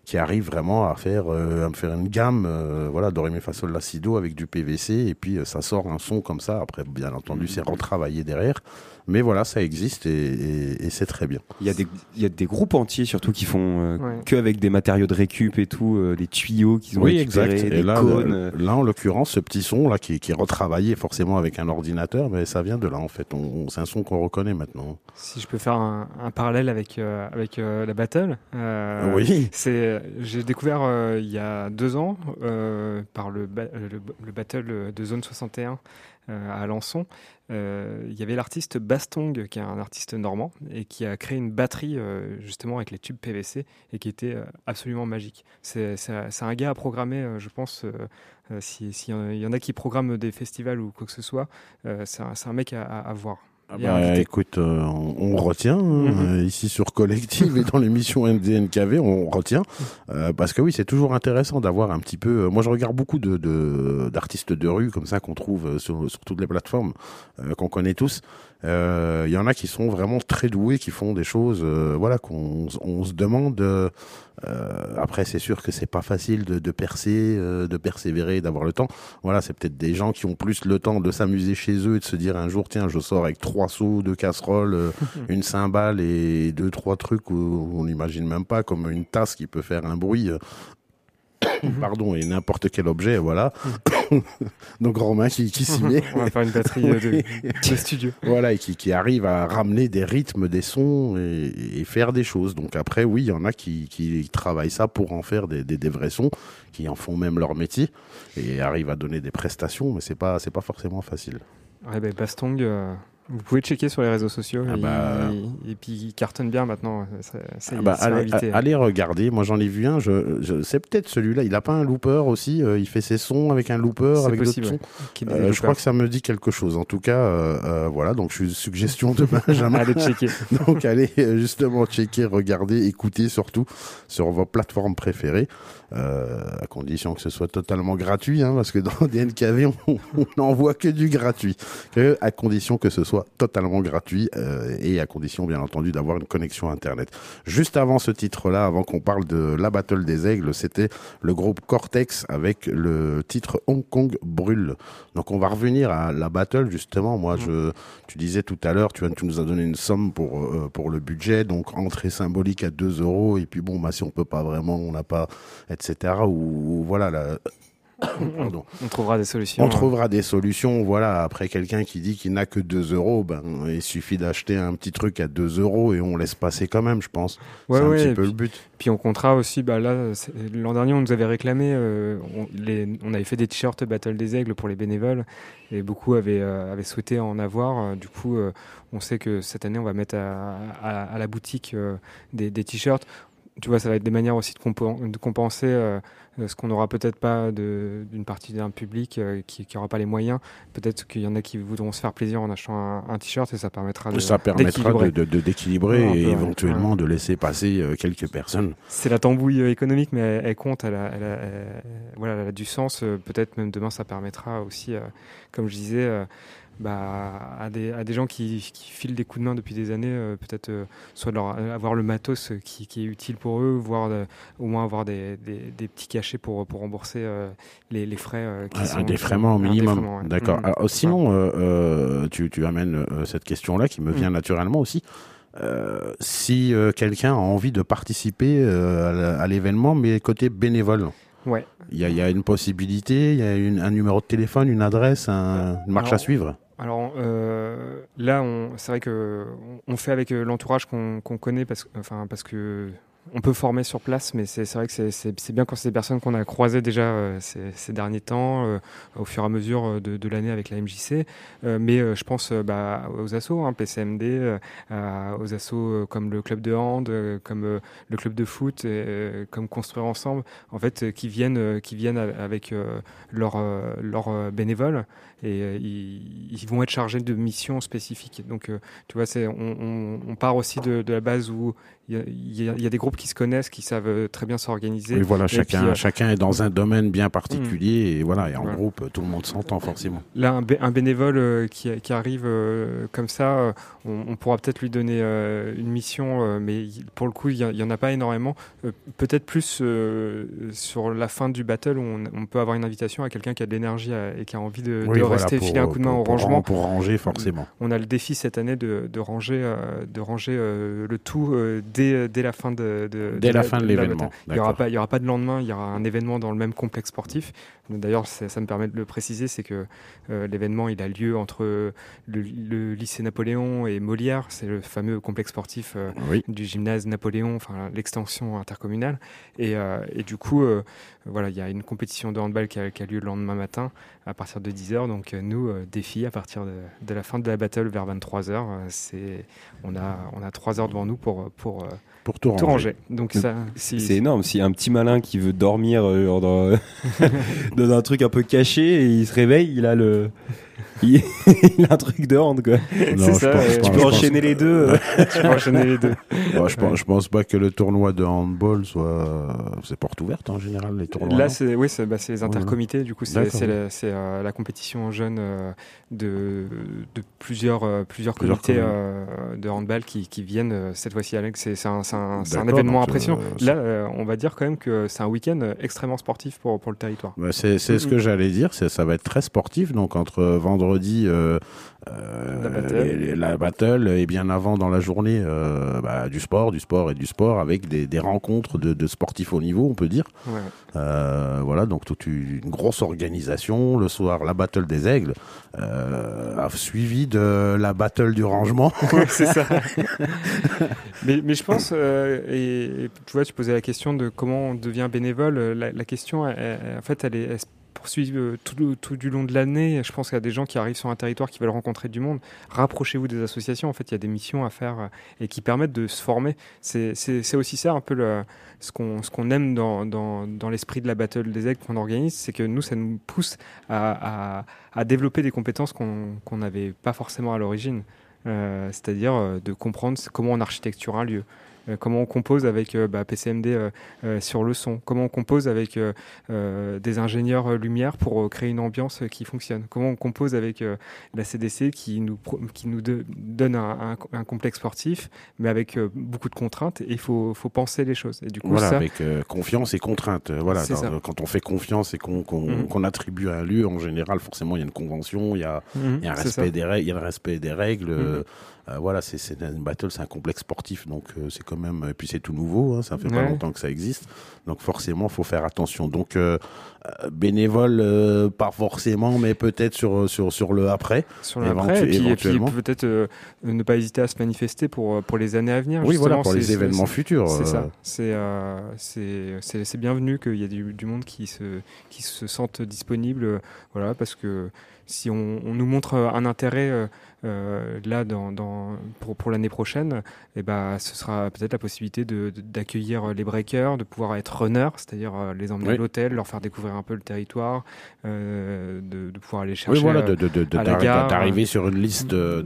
Speaker 3: qui arrive vraiment à faire euh, à me faire une gamme, euh, voilà, doré fa sol la si do avec du PVC et puis euh, ça sort un son comme ça. Après, bien entendu, c'est retravaillé derrière, mais voilà, ça existe et, et- et c'est très bien.
Speaker 4: Il y, a des, il y a des groupes entiers surtout qui font euh,
Speaker 5: Ouais.
Speaker 4: que avec des matériaux de récup et tout, euh, des tuyaux qu'ils ont
Speaker 3: Oui,
Speaker 4: récupérés,
Speaker 3: exact.
Speaker 4: des
Speaker 3: là,
Speaker 4: cônes.
Speaker 3: le-
Speaker 4: euh.
Speaker 3: là, en l'occurrence, ce petit son là qui, qui est retravaillé forcément avec un ordinateur, mais ça vient de là en fait. On, on- c'est un son qu'on reconnaît maintenant.
Speaker 5: Si je peux faire un, un parallèle avec, euh, avec euh, la battle. euh,
Speaker 3: oui.
Speaker 5: C'est, j'ai découvert euh, il y a deux ans euh, par le, ba- le, le battle de Zone 61 euh, à Alençon. Euh, il y avait l'artiste Bastong, qui est un artiste normand, et qui a créé une batterie euh, justement avec les tubes PVC et qui était euh, absolument magique. C'est, un gars à programmer, je pense. si- S'il y en a- qui programment des festivals ou quoi que ce soit, c'est, un, mec à- à voir.
Speaker 3: Ah bah, écoute, euh, on, on retient hein,
Speaker 5: Mhm.
Speaker 3: euh, ici sur Collective et dans l'émission MDNKV, on retient euh, parce que oui, c'est toujours intéressant d'avoir un petit peu. moi, je regarde beaucoup de d'artistes de, rue comme ça qu'on trouve sur, sur toutes les plateformes qu'on connaît tous. Euh, Il y en a qui sont vraiment très doués, qui font des choses, euh, voilà, qu'on on se demande. euh, euh, après, c'est sûr que c'est pas facile de, de percer, euh, de persévérer, d'avoir le temps. Voilà, c'est peut-être des gens qui ont plus le temps de s'amuser chez eux et de se dire un jour, tiens, je sors avec trois seaux, deux casseroles, euh, une cymbale et deux, trois trucs où on n'imagine même pas, comme une tasse qui peut faire un bruit. euh, Pardon, et n'importe quel objet, voilà. Donc Romain qui, qui s'y met.
Speaker 5: On va faire une batterie euh, de, de studio.
Speaker 3: Voilà, et qui, qui arrive à ramener des rythmes, des sons et, et faire des choses. Donc après, oui, il y en a qui, qui travaillent ça pour en faire des, des, des vrais sons, qui en font même leur métier et arrivent à donner des prestations, mais c'est pas c'est pas forcément facile.
Speaker 5: Ouais, ben, Bastong, euh, vous pouvez checker sur les réseaux sociaux.
Speaker 3: Ah bah.
Speaker 5: et puis il cartonne bien maintenant. Ça, ça y
Speaker 3: Ah bah, allez, regarder, moi j'en ai vu un, je, je c'est peut-être celui-là, il a pas un looper aussi, euh, il fait ses sons avec un looper, avec d'autres sons. Euh, je crois que ça me dit quelque chose. En tout cas, euh, euh, voilà, donc je suis suggestion de Benjamin.
Speaker 5: Allez checker.
Speaker 3: Donc allez justement checker, regarder, écouter surtout sur vos plateformes préférées, à condition que ce soit totalement gratuit, hein, parce que dans DNKV on on n'envoie que du gratuit, à condition que ce soit totalement gratuit euh, et à condition bien entendu d'avoir une connexion internet. Juste avant ce titre-là, avant qu'on parle de la Battle des Aigles, c'était le groupe Cortex avec le titre Hong Kong brûle. Donc on va revenir à la Battle justement. Moi je tu disais tout à l'heure, tu, tu nous as donné une somme pour euh, pour le budget, donc entrée symbolique à 2 euros, et puis bon, bah si on peut pas vraiment, on n'a pas, etc. Ou, ou voilà, la, pardon.
Speaker 5: On trouvera des solutions.
Speaker 3: On trouvera des solutions. Voilà, après quelqu'un qui dit qu'il n'a que 2 euros, ben il suffit d'acheter un petit truc à 2 euros et on laisse passer quand même, je pense.
Speaker 5: Ouais,
Speaker 3: c'est un
Speaker 5: ouais,
Speaker 3: petit
Speaker 5: et
Speaker 3: peu
Speaker 5: puis-
Speaker 3: le but.
Speaker 5: Puis on comptera aussi, bah là, l'an dernier, on nous avait réclamé, euh, on, les- on avait fait des t-shirts Battle des Aigles pour les bénévoles, et beaucoup avaient, euh, avaient souhaité en avoir. Du coup, euh, on sait que cette année, on va mettre à, à- à la boutique des, des t-shirts. Tu vois, ça va être des manières aussi de, compenser ce qu'on n'aura peut-être pas d'une partie d'un public euh, qui n'aura pas les moyens. Peut-être qu'il y en a qui voudront se faire plaisir en achetant un, un t-shirt et ça permettra de
Speaker 3: Ça permettra
Speaker 5: d'équilibrer.
Speaker 3: de- de-
Speaker 5: peu,
Speaker 3: et
Speaker 5: ouais.
Speaker 3: éventuellement de laisser passer euh, quelques personnes.
Speaker 5: C'est la tambouille euh, économique, mais elle, elle compte, elle a, elle a- elle- voilà, elle a du sens. Euh, Peut-être même demain, ça permettra aussi, euh, comme je disais, euh, bah, à, des, à des gens qui, qui filent des coups de main depuis des années, euh, peut-être euh, soit de leur, euh, avoir le matos qui, qui est utile pour eux, voire au moins avoir des, des, des petits cachets pour, pour rembourser les, les frais. qui
Speaker 3: Un-
Speaker 5: sont,
Speaker 3: un défraiement au minimum.
Speaker 5: ouais.
Speaker 3: D'accord.
Speaker 5: Mhm.
Speaker 3: Alors, sinon, euh, euh, tu, tu amènes cette question-là qui me vient naturellement aussi. Euh, si euh, quelqu'un a envie de participer euh, à l'événement, mais côté bénévole,
Speaker 5: Ouais.
Speaker 3: il y a, il y a une possibilité, il y a une- un numéro de téléphone, une adresse, un- une marche
Speaker 5: Alors,
Speaker 3: à suivre.
Speaker 5: Alors euh, là, c'est vrai que on fait avec euh, l'entourage qu'on connaît parce, enfin, parce que on peut former sur place, mais c'est vrai que c'est- bien quand c'est des personnes qu'on a croisées déjà euh, ces, derniers temps, au fur et à mesure de, l'année avec la MJC. Mais je pense bah, aux assos, hein, PCMD, aux assos comme le club de hand, comme le club de foot, comme Construire Ensemble, en fait, qui viennent, qui viennent avec leurs bénévoles et euh, ils, ils vont être chargés de missions spécifiques. Donc, euh, tu vois, c'est on, on- on part aussi de, de la base où il y, a, y y des groupes qui se connaissent, qui savent euh, très bien s'organiser.
Speaker 3: Oui, voilà,
Speaker 5: Et
Speaker 3: chacun,
Speaker 5: puis, euh,
Speaker 3: chacun est dans un domaine bien particulier et voilà, et en
Speaker 5: Voilà.
Speaker 3: groupe, tout le monde s'entend forcément.
Speaker 5: Là, un, bé- un bénévole euh, qui, qui arrive comme ça, on, on pourra peut-être lui donner une mission, mais pour le coup, il n'y en a pas énormément. Peut-être plus sur la fin du battle où on, on peut avoir une invitation à quelqu'un qui a de l'énergie et qui a envie de,
Speaker 3: Oui,
Speaker 5: de
Speaker 3: voilà,
Speaker 5: rester
Speaker 3: pour-
Speaker 5: filer un coup de main
Speaker 3: pour-
Speaker 5: au
Speaker 3: pour
Speaker 5: rangement.
Speaker 3: ran- Pour ranger, forcément.
Speaker 5: On a le défi cette année de, de ranger, de ranger le tout dès, dès la fin de, de-
Speaker 3: Dès
Speaker 5: de
Speaker 3: la fin de l'événement.
Speaker 5: Il n'y aura, pas- aura de lendemain, il y aura un événement dans le même complexe sportif. D'ailleurs, ça me permet de le préciser, c'est que euh, l'événement il a lieu entre le, le lycée Napoléon et Molière, c'est le fameux complexe sportif euh,
Speaker 3: Oui.
Speaker 5: du gymnase Napoléon, enfin l'extension intercommunale. Et, euh, et du coup, euh, voilà, il y a une compétition de handball qui a, qui a lieu le lendemain matin à partir de 10h. Donc euh, nous, euh, défi à partir de, de la fin de la battle vers 23h, euh, c'est on a on a 3 heures devant nous pour pour euh,
Speaker 3: Pour tout
Speaker 5: tout
Speaker 3: ranger.
Speaker 5: ranger. Donc ça, si,
Speaker 4: C'est énorme. A un petit malin qui veut dormir euh, dans, dans un truc un peu caché et il se réveille, il a le. Il, a un truc de hand, quoi.
Speaker 3: Non,
Speaker 5: ça,
Speaker 3: pense
Speaker 5: tu
Speaker 4: peux enchaîner les deux.
Speaker 5: tu peux enchaîner les deux.
Speaker 3: Ouais, je, pense, je pense pas que le tournoi de handball soit. C'est porte ouverte en général, les tournois.
Speaker 5: Là, c'est oui, c'est bah, c'est les
Speaker 3: Ouais,
Speaker 5: intercomités. Du coup, c'est la, c'est, euh, la compétition jeunes euh, de, de plusieurs euh, plusieurs
Speaker 3: Plusieurs
Speaker 5: comités euh, de handball qui, qui viennent cette fois-ci. Alex, c'est c'est un, c'est un, c'est un événement impressionnant.
Speaker 3: euh,
Speaker 5: Là, euh, on va dire quand même que c'est un week-end extrêmement sportif pour pour le territoire.
Speaker 3: Bah, c'est c'est ce que j'allais dire, c'est- ça va être très sportif. Donc entre vendredi, euh, euh,
Speaker 5: La battle.
Speaker 3: les- les- la battle et bien avant dans la journée, euh, bah, du sport, du sport et du sport avec des, des rencontres de, de sportifs au niveau, on peut dire.
Speaker 5: Ouais.
Speaker 3: Voilà, donc toute une grosse organisation. Le soir, la battle des aigles, suivi de la battle du rangement.
Speaker 5: c'est ça. mais, mais je pense, et, et tu vois, tu posais la question de comment on devient bénévole. La, la question, elle- elle- en fait, elle, est, elle poursuit euh, tout, du long de l'année. Je pense qu'il y a des gens qui arrivent sur un territoire qui veulent rencontrer du monde. Rapprochez-vous des associations. En fait, il y a des missions à faire euh, et qui permettent de se former. C'est aussi ça un peu ce qu'on aime dans, dans, dans l'esprit de la Battle des aigles qu'on organise, c'est que nous, ça nous pousse à, à, développer des compétences qu'on n'avait pas forcément à l'origine. Euh, c'est-à-dire de comprendre comment on architecture un lieu, comment on compose avec euh, bah, PCMD euh, euh, sur le son, comment on compose avec euh, euh, des ingénieurs euh, lumière pour euh, créer une ambiance euh, qui fonctionne, comment on compose avec euh, la CDC qui nous, pro- qui nous de- donne un, un- un complexe sportif, mais avec euh, beaucoup de contraintes, et il faut, faut penser les choses. Et du coup,
Speaker 3: Voilà,
Speaker 5: ça,
Speaker 3: avec euh, confiance et contrainte. Euh, Voilà, dans-
Speaker 5: ça.
Speaker 3: quand on fait confiance et qu'on qu'on attribue à un lieu, en général, forcément, il y a une convention, il y a, il y a un respect des règles, il y a le respect des règles. Euh, euh, voilà, c'est c'est une battle, c'est un complexe sportif, donc euh, c'est quand même. Et puis c'est tout nouveau, hein, ça fait pas longtemps que ça existe, donc forcément, faut faire attention. Donc euh, euh, bénévole, euh, pas forcément, mais peut-être sur sur sur le après.
Speaker 5: sur l'après,
Speaker 3: éventu-
Speaker 5: et puis, et puis
Speaker 3: éventuellement.
Speaker 5: peut-être euh, ne pas hésiter à se manifester pour, pour les années à venir.
Speaker 3: Oui, voilà, pour les événements futurs.
Speaker 5: C'est ça. C'est c'est c'est c'est bienvenu qu'il y ait du, du monde qui se qui se sente disponible, voilà, parce que si on, on nous montre un intérêt là dans, dans pour pour l'année prochaine, et ben ce sera peut-être la possibilité d'accueillir les breakers, de pouvoir être runner, c'est-à-dire euh, les emmener
Speaker 3: Oui.
Speaker 5: à l'hôtel, leur faire découvrir un peu le territoire, euh, de, de pouvoir aller chercher.
Speaker 3: Oui, voilà,
Speaker 5: euh,
Speaker 3: d'arriver sur une liste de,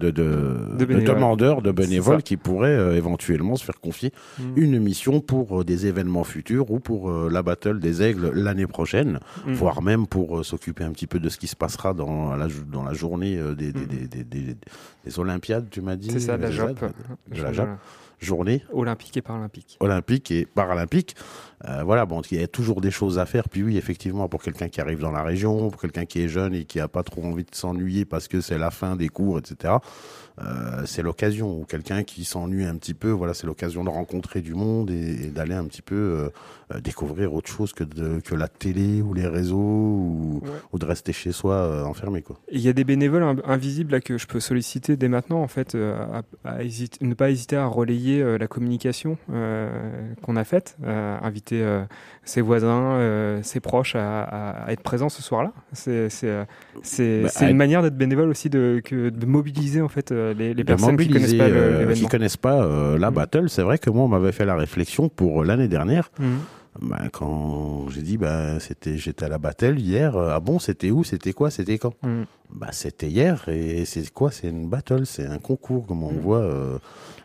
Speaker 3: demandeurs, de bénévoles qui pourraient euh, éventuellement se faire confier
Speaker 5: Mm.
Speaker 3: une mission pour euh, des événements futurs ou pour euh, la battle des aigles l'année prochaine,
Speaker 5: Mm.
Speaker 3: voire même pour euh, s'occuper un petit peu de ce qui se passera dans la, dans la journée euh, des, des,
Speaker 5: Mm.
Speaker 3: des, des, des- des Olympiades, tu m'as dit
Speaker 5: C'est ça, de la JOP.
Speaker 3: de la JOP. Journée
Speaker 5: Olympique et paralympique.
Speaker 3: olympique et paralympique. Euh, voilà, bon, il y a toujours des choses à faire. Puis oui, effectivement, pour quelqu'un qui arrive dans la région, pour quelqu'un qui est jeune et qui a pas trop envie de s'ennuyer parce que c'est la fin des cours, etc. euh, c'est l'occasion. Ou quelqu'un qui s'ennuie un petit peu, voilà, c'est l'occasion de rencontrer du monde et, et d'aller un petit peu euh, euh, découvrir autre chose que de, que la télé ou les réseaux ou,
Speaker 5: Ouais.
Speaker 3: ou de rester chez soi euh, enfermé,
Speaker 5: Il y a des bénévoles in- invisibles là, que je peux solliciter dès maintenant, en fait, à, à hésiter- ne pas hésiter à relayer euh, la communication communication euh, qu'on a faite, euh, inviter euh, ses voisins, euh, ses proches à, être présents ce soir-là. C'est euh,
Speaker 3: Bah,
Speaker 5: une
Speaker 3: être-
Speaker 5: manière d'être bénévole aussi, de, que, de mobiliser en fait euh, les, personnes qui connaissent pas
Speaker 3: qui connaissent pas la
Speaker 5: Mhm.
Speaker 3: battle. C'est vrai que moi, on m'avait fait la réflexion pour l'année dernière.
Speaker 5: Mhm.
Speaker 3: Bah, quand j'ai dit, bah, c'était, j'étais à la battle hier. euh, Ah bon, c'était où C'était quoi C'était quand?
Speaker 5: Mhm.
Speaker 3: Bah, c'était hier. Et c'est quoi C'est une battle, c'est un concours, comme on
Speaker 5: Mhm.
Speaker 3: voit euh,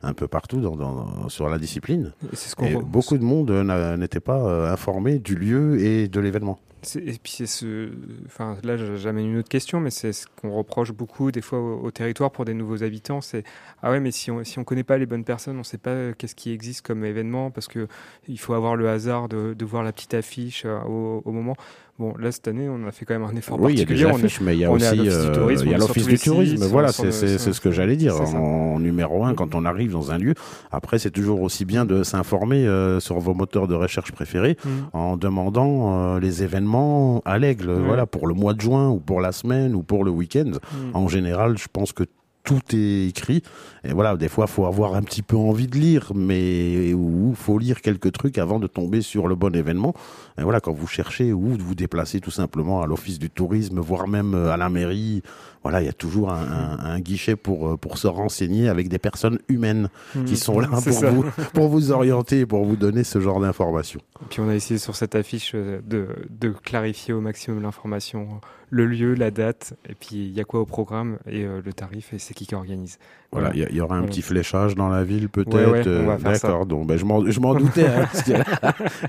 Speaker 3: un peu partout dans, dans- sur la discipline.
Speaker 5: Et ce qu'on
Speaker 3: Et beaucoup de monde euh, n'était pas informé du lieu et de l'événement.
Speaker 5: Et puis c'est ce, enfin là j'amène une autre question, mais c'est ce qu'on reproche beaucoup des fois au, territoire pour des nouveaux habitants, c'est ah ouais mais si on si on connaît pas les bonnes personnes, on sait pas euh, qu'est-ce qui existe comme événement parce que il faut avoir le hasard de, voir la petite affiche euh, au moment. Bon là cette année on a fait quand même un effort
Speaker 3: Oui, il y a des
Speaker 5: particulier. on est-
Speaker 3: affiches, mais il y a aussi
Speaker 5: l'Office du
Speaker 3: euh,
Speaker 5: tourisme,
Speaker 3: il y a
Speaker 5: on est sur
Speaker 3: l'office
Speaker 5: tous
Speaker 3: du
Speaker 5: les
Speaker 3: tourisme.
Speaker 5: sites,
Speaker 3: Voilà, c'est ce que j'allais dire. En numéro un, quand on arrive dans un lieu, après, c'est toujours aussi bien de s'informer euh, sur vos moteurs de recherche préférés
Speaker 5: Mhm.
Speaker 3: en demandant euh, les événements à l'aigle, voilà, pour le mois de juin ou pour la semaine ou pour le week-end.
Speaker 5: Mhm.
Speaker 3: En général, je pense que tout est écrit. Et voilà, des fois, faut avoir un petit peu envie de lire, mais ou faut lire quelques trucs avant de tomber sur le bon événement. Et voilà, quand vous cherchez ou vous déplacez tout simplement à l'office du tourisme, voire même euh, à la mairie, voilà, il y a toujours un, un- un guichet pour euh, pour se renseigner avec des personnes humaines qui
Speaker 5: Mhm.
Speaker 3: sont là pour
Speaker 5: ça.
Speaker 3: vous pour vous orienter, pour vous donner ce genre d'informations.
Speaker 5: Puis on a essayé sur cette affiche euh, de, de clarifier au maximum l'information, le lieu, la date, et puis il y a quoi au programme et le tarif et c'est qui qui organise.
Speaker 3: Voilà, il y, aura un petit fléchage dans la ville peut-être.
Speaker 5: Ouais, ouais, on
Speaker 3: euh. D'accord, donc ben, je m'en doutais. hein, parce que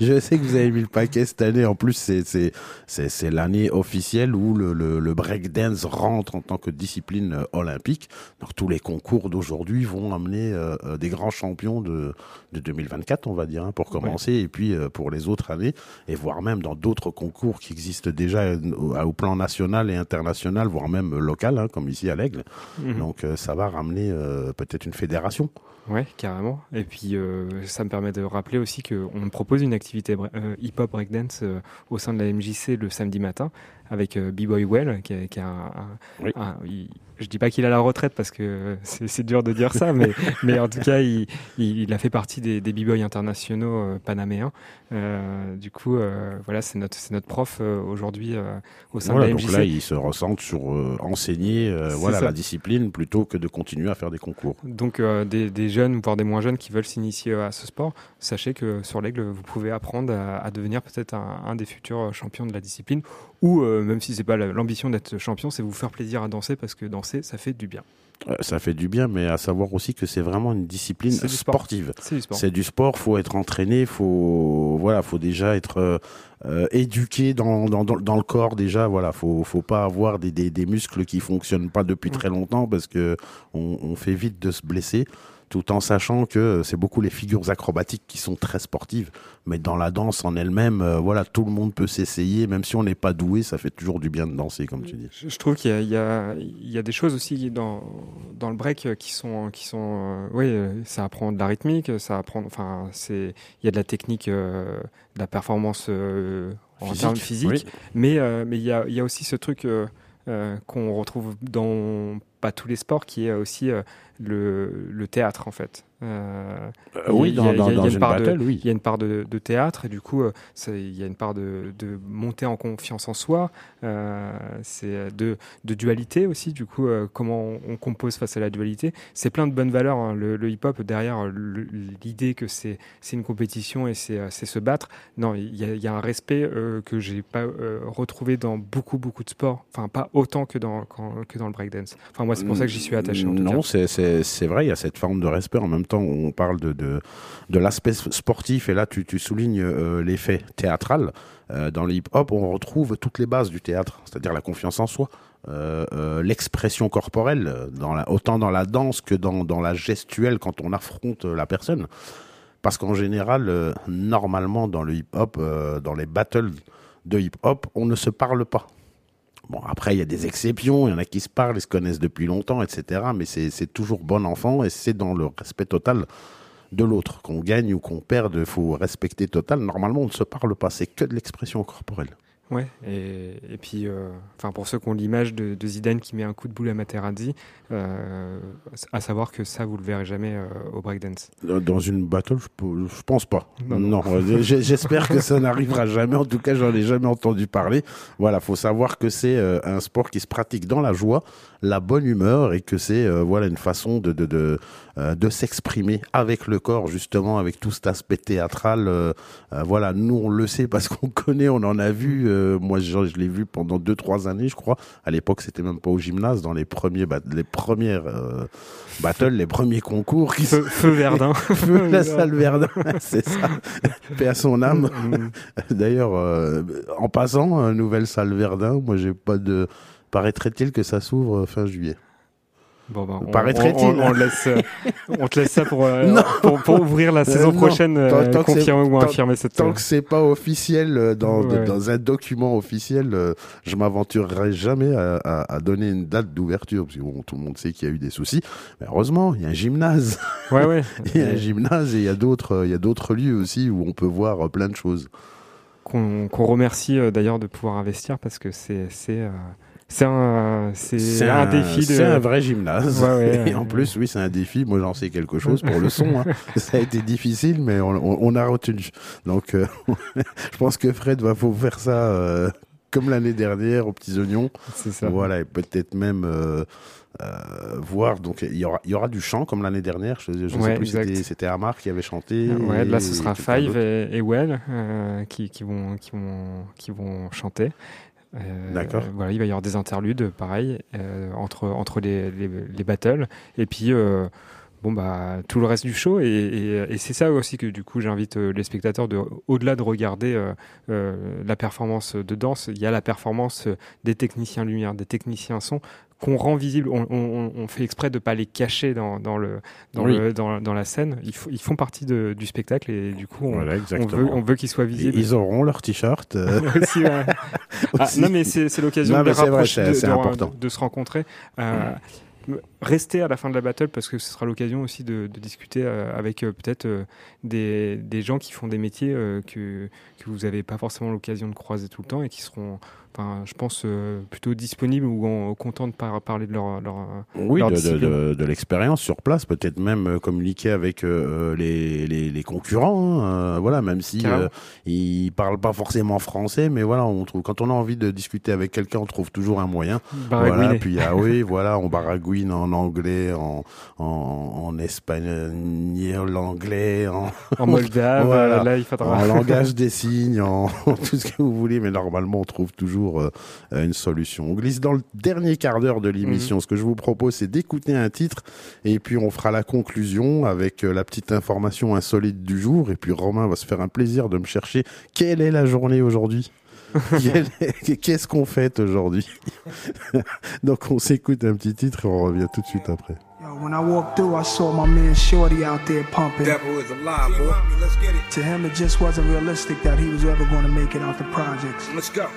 Speaker 3: je sais que vous avez mis le paquet cette année. En plus, c'est l'année officielle où le le, le breakdance rentre en tant que discipline euh, olympique. Donc tous les concours d'aujourd'hui vont amener euh, des grands champions de de 2024, on va dire, hein, pour commencer, et puis euh, pour les autres années, et voire même dans d'autres concours qui existent déjà au, au plan national et international, voire même local, hein, comme ici à l'Aigle.
Speaker 5: Mhm.
Speaker 3: Donc ça va ramener euh, peut-être une fédération.
Speaker 5: Ouais, carrément. Et puis, euh, ça me permet de rappeler aussi qu'on propose une activité euh, hip-hop breakdance euh, au sein de la MJC le samedi matin avec euh, B-Boy Well, qui, a- qui a un,
Speaker 3: Oui.
Speaker 5: un- il- je dis pas qu'il a la retraite parce que c'est dur de dire ça, mais, mais en tout cas, il, il, il a fait partie des, des B-Boys internationaux euh, panaméens. Du coup, voilà, c'est notre, prof aujourd'hui au sein
Speaker 3: Voilà,
Speaker 5: de la
Speaker 3: donc
Speaker 5: MJC.
Speaker 3: là, ils se ressentent sur enseigner voilà,
Speaker 5: ça.
Speaker 3: la discipline plutôt que de continuer à faire des concours.
Speaker 5: Donc des, des jeunes, voire des moins jeunes qui veulent s'initier à ce sport, sachez que sur l'aigle, vous pouvez apprendre à, à devenir peut-être un, un des futurs champions de la discipline, ou euh, même si c'est pas la- l'ambition d'être champion, c'est vous faire plaisir à danser parce que danser, ça fait du bien.
Speaker 3: Euh, ça fait du bien, mais à savoir aussi que c'est vraiment une discipline sportive.
Speaker 5: C'est du sport.
Speaker 3: C'est du sport, faut être entraîné, faut voilà, faut déjà être euh, éduqué dans, dans, le corps déjà. Voilà, faut faut pas avoir des, des, des muscles qui fonctionnent pas depuis très longtemps parce que on, on fait vite de se blesser. Tout en sachant que c'est beaucoup les figures acrobatiques qui sont très sportives, mais dans la danse en elle-même, euh, voilà, tout le monde peut s'essayer, même si on n'est pas doué, ça fait toujours du bien de danser, comme tu dis.
Speaker 5: Je, trouve qu'il y, y y a des choses aussi dans, dans le break euh, qui sont, qui sont, euh, oui, euh, ça apprend de la rythmique, ça apprend, enfin, c'est, il y a de la technique, euh, de la performance euh, en
Speaker 3: Physique,
Speaker 5: termes physiques,
Speaker 3: oui.
Speaker 5: mais, euh, mais il y a, y a aussi ce truc euh, euh, qu'on retrouve dans pas tous les sports, qui est aussi euh, le, le théâtre en fait. Euh,
Speaker 3: Euh, oui, dans,
Speaker 5: une
Speaker 3: une
Speaker 5: part de-
Speaker 3: battle, oui.
Speaker 5: il y a une part de, de théâtre et du coup, il y a une part de, de montée en confiance en soi. euh, c'est de, de dualité aussi. Du coup, euh, comment on, on compose face à la dualité. C'est plein de bonnes valeurs. hein. Le, le hip-hop derrière l'idée que c'est une compétition et c'est se battre. Non, il y a, il y a un respect que j'ai pas retrouvé dans beaucoup beaucoup de sports. Enfin, pas autant que dans quand- que dans le breakdance. Enfin, moi, c'est pour ça que j'y suis attaché. En tout
Speaker 3: non, c'est- vrai, il y a cette forme de respect. En même temps, on parle de, de, de l'aspect sportif, et là, tu, tu soulignes euh, l'effet théâtral. Euh, dans le hip-hop, on retrouve toutes les bases du théâtre, c'est-à-dire la confiance en soi, euh, euh, l'expression corporelle, dans la, autant dans la danse que dans, dans la gestuelle quand on affronte la personne. Parce qu'en général, euh, normalement, dans le hip-hop, dans les battles de hip-hop, on ne se parle pas. Bon, après, il y a des exceptions, il y en a qui se parlent, ils se connaissent depuis longtemps, etc. Mais c'est toujours bon enfant et c'est dans le respect total de l'autre. Qu'on gagne ou qu'on perde, il faut respecter total. Normalement, on ne se parle pas, c'est que de l'expression corporelle.
Speaker 5: Ouais, et, et puis, euh, enfin pour ceux qui ont l'image de, de Zidane qui met un coup de boule à Materazzi, euh, à savoir que ça, vous le verrez jamais euh, au breakdance.
Speaker 3: Dans une battle, je, je pense pas.
Speaker 5: Non,
Speaker 3: Non,
Speaker 5: non.
Speaker 3: euh, j'espère que ça n'arrivera jamais. En tout cas, j'en ai jamais entendu parler. Voilà, faut savoir que c'est euh, un sport qui se pratique dans la joie, la bonne humeur et que c'est euh, voilà une façon de de de, euh, de s'exprimer avec le corps justement, avec tout cet aspect théâtral. euh, euh, voilà, nous on le sait parce qu'on connaît, on en a vu. Euh, moi, je, je l'ai vu pendant deux trois années, je crois. À l'époque, c'était même pas au gymnase, dans les premiers les premières euh, battles, les premiers concours qui
Speaker 5: Feu, Feu Verdun.
Speaker 3: Feu la salle Verdun, c'est ça. Paix à son âme.
Speaker 5: Mm.
Speaker 3: D'ailleurs, euh, en passant, euh, nouvelle salle Verdun, moi j'ai pas de. Paraîtrait-il que ça s'ouvre fin juillet
Speaker 5: Bon, ben, on,
Speaker 3: Paraîtrait-il.
Speaker 5: on, on- on laisse, euh, on te laisse ça pour, euh,
Speaker 3: Non.
Speaker 5: pour, pour ouvrir la saison
Speaker 3: non.
Speaker 5: prochaine, euh,
Speaker 3: Tant- tant
Speaker 5: confirmer ou
Speaker 3: tant-
Speaker 5: infirmer cette.
Speaker 3: Tant que c'est pas officiel euh, dans,
Speaker 5: Ouais.
Speaker 3: dans un document officiel, euh, je m'aventurerai jamais à, à- à donner une date d'ouverture parce que bon, tout le monde sait qu'il y a eu des soucis. Mais heureusement, il y a un gymnase,
Speaker 5: Ouais, ouais.
Speaker 3: il y a un gymnase et il y a d'autres, euh, il y a d'autres lieux aussi où on peut voir euh, plein de choses.
Speaker 5: qu'on remercie euh, d'ailleurs de pouvoir investir parce que c'est c'est euh, c'est un c'est un, défi de
Speaker 3: C'est un vrai gymnase.
Speaker 5: Ouais, ouais,
Speaker 3: et en plus, oui, c'est un défi. Moi, j'en sais quelque chose pour le son. hein. Ça a été difficile, mais on, on- on a retenu. Donc, euh, je pense que Fred va faut faire ça euh, comme l'année dernière aux petits oignons.
Speaker 5: c'est ça.
Speaker 3: Voilà, et peut-être même euh, euh, voir. Donc, il y aura, y aura du chant comme l'année dernière. Je, je sais plus, c'était- Amar qui avait chanté.
Speaker 5: Ouais, là ce sera Five et, et Well euh, qui, qui vont qui vont qui vont chanter. Euh,
Speaker 3: D'accord.
Speaker 5: Voilà, il va y avoir des interludes, pareil, euh, entre entre les, les, les battles. Et puis euh, bon bah tout le reste du show. Et, et, et c'est ça aussi que du coup j'invite les spectateurs de au-delà de regarder la performance de danse, il y a la performance des techniciens lumière, des techniciens son qu'on rend visible. On, on, on fait exprès de pas les cacher dans, dans le dans
Speaker 3: Oui.
Speaker 5: le dans, dans la scène. Ils, font- ils font partie de, du spectacle et du coup on,
Speaker 3: Voilà,
Speaker 5: on
Speaker 3: exactement.
Speaker 5: veut on veut qu'ils soient
Speaker 3: Et
Speaker 5: visibles.
Speaker 3: Ils auront leur t-shirt. euh,
Speaker 5: Aussi, ouais. Ah, non mais c'est l'occasion de
Speaker 3: vrai, important.
Speaker 5: se rencontrer. Euh, Rester à la fin de la battle parce que ce sera l'occasion aussi de, de discuter euh, avec peut-être des, des gens qui font des métiers que, que vous n'avez pas forcément l'occasion de croiser tout le temps et qui seront, enfin, je pense, euh, plutôt disponibles ou en- contents de par- parler de leur, leur,
Speaker 3: Oui,
Speaker 5: leur
Speaker 3: de, de,
Speaker 5: discipline.
Speaker 3: de- de l'expérience sur place, peut-être même euh, communiquer avec euh, les, les, les concurrents. hein, voilà, même si ils parlent pas forcément français, mais voilà, on trouve quand on a envie de discuter avec quelqu'un, on trouve toujours un moyen. Voilà, puis ah oui, voilà, on baragouine en anglais, en en, en espagnol, l'anglais, en,
Speaker 5: En Moldave,
Speaker 3: Voilà.
Speaker 5: là, il faudra.
Speaker 3: en langage des signes, en tout ce que vous voulez, mais normalement on trouve toujours euh, une solution. On glisse dans le dernier quart d'heure de l'émission. Ce que je vous propose, c'est d'écouter un titre et puis on fera la conclusion avec euh, la petite information insolite du jour. Et puis Romain va se faire un plaisir de me chercher quelle est la journée aujourd'hui? Qu'est-ce qu'on fête aujourd'hui? Donc on s'écoute un petit titre et on revient tout de suite après.
Speaker 8: Yo, when I walked through, I saw my man Shorty out there pumping.
Speaker 9: Devil is alive, boy. Let's get it.
Speaker 8: To him, it just wasn't realistic that he was ever going to make it out the projects.
Speaker 9: Let's go.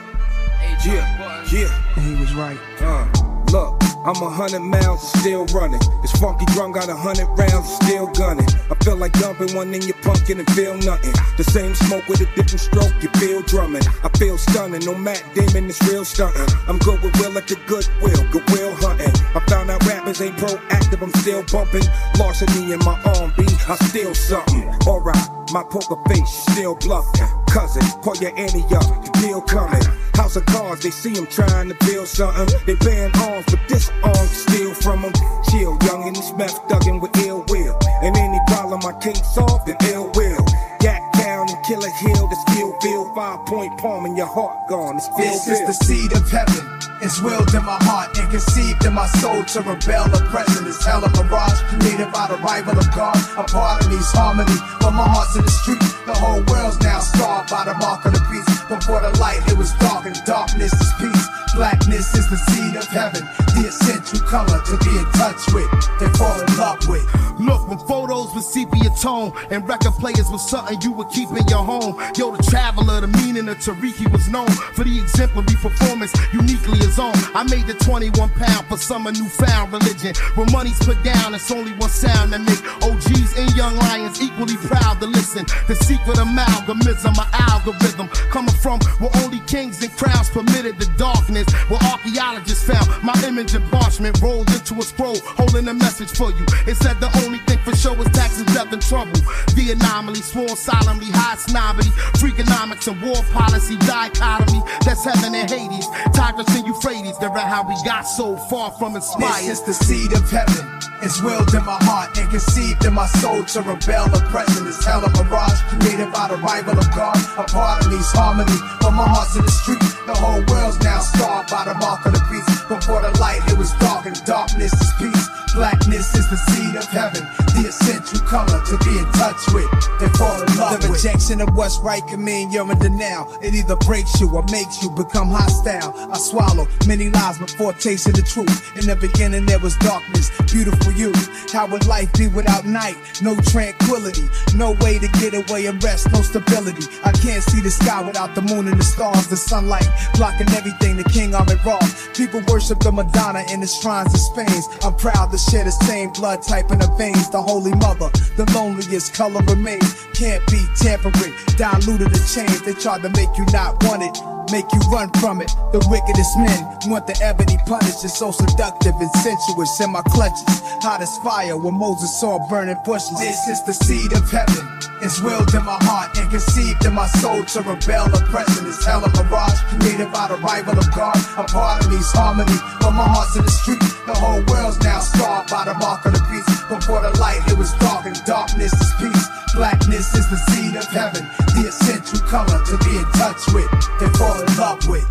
Speaker 9: Yeah, yeah.
Speaker 8: And he was right.
Speaker 9: Uh, look, I'm a hundred miles and still running. This funky drum got a hundred rounds and still gunning. I feel like dumping one in your pumpkin and feel nothing. The same smoke with a different stroke, you feel drumming. I feel stunning, no Matt Damon is real stunting. I'm good with will at the goodwill, goodwill hunting. I found out rappers ain't proactive, I'm still bumping. Larceny in my arm, B, I steal something. Alright, my poker face still bluffing. Cousin, call your Annie up, the deal coming. House of cards, they see him trying to build something. They ban arms, but this arm steal from them. Chill, young and this meth thuggin' with ill will. And any problem I can't solve, then ill will. Yak down and kill a hill that still feel five point palm in your heart gone. It's
Speaker 10: This
Speaker 9: still
Speaker 10: is the seed of heaven. It's willed in my heart and conceived in my soul to rebel. Oppression is hell of a mirage created by the rival of God. A part of me's harmony, but my heart's in the street. The whole world's now starved by the mark of the beast. Before the light, it was dark, and darkness is peace. Blackness is the seed of heaven, the essential color to be in touch with and fall in love with.
Speaker 11: Look, when photos with sepia tone and record players was something you would keep in your home. Yo, the traveler, the meaning of Tariki was known for the exemplary performance uniquely his own. I made the 21 pound for some a newfound religion. When money's put down, it's only one sound that make OGs and young lions equally proud to listen. The secret amalgamism, my algorithm, coming
Speaker 12: from where only kings and crowds permitted the darkness. Where archaeologists found my image and parchment rolled into a scroll holding a message for you. It said the only thing for sure was taxes, death, and trouble. The anomaly, sworn solemnly, high snobbery, freakonomics and war policy dichotomy. That's heaven and Hades, Tigris and Euphrates. They're how we got so far from inspired.
Speaker 10: This is the seed of heaven. It's willed in my heart and conceived in my soul to rebel. Oppression is hell of a mirage created by the rival of God. A part of me's harmony, but my heart's in the street. The whole world's now scarred by the mark of the beast. Before the light, it was dark, and darkness is peace. Blackness is the seed of heaven, the essential color to be in touch with and fall in love
Speaker 13: The
Speaker 10: with.
Speaker 13: rejection of what's right can mean you're in denial. It either breaks you or makes you become hostile. I swallow many lies before tasting the truth. In the beginning there was darkness, beautiful you. How would life be without night? No tranquility, no way to get away and rest, no stability. I can't see the sky without the moon and the stars, the sunlight blocking everything. The king I'm raw. People worship the Madonna in the shrines of Spain. I'm proud to share the same blood type in the veins. The Holy Mother, the loneliest color remains. Can't be tampering, diluted or changed. They tried to make you not want it. Make you run from it. The wickedest men want the ebony punish. It's so seductive and sensuous in my clutches. Hot as fire when Moses saw burning bushes.
Speaker 10: This is the seed of heaven. It's willed in my heart and conceived in my soul to rebel. Oppression is hell of a mirage created by the rival of God. A part of me's harmony, but my heart's in the street. The whole world's now scarred by the mark of the beast. Before the light, it was dark, and darkness is peace. Blackness is the seed of heaven, the essential color to be in touch with and fall in love with.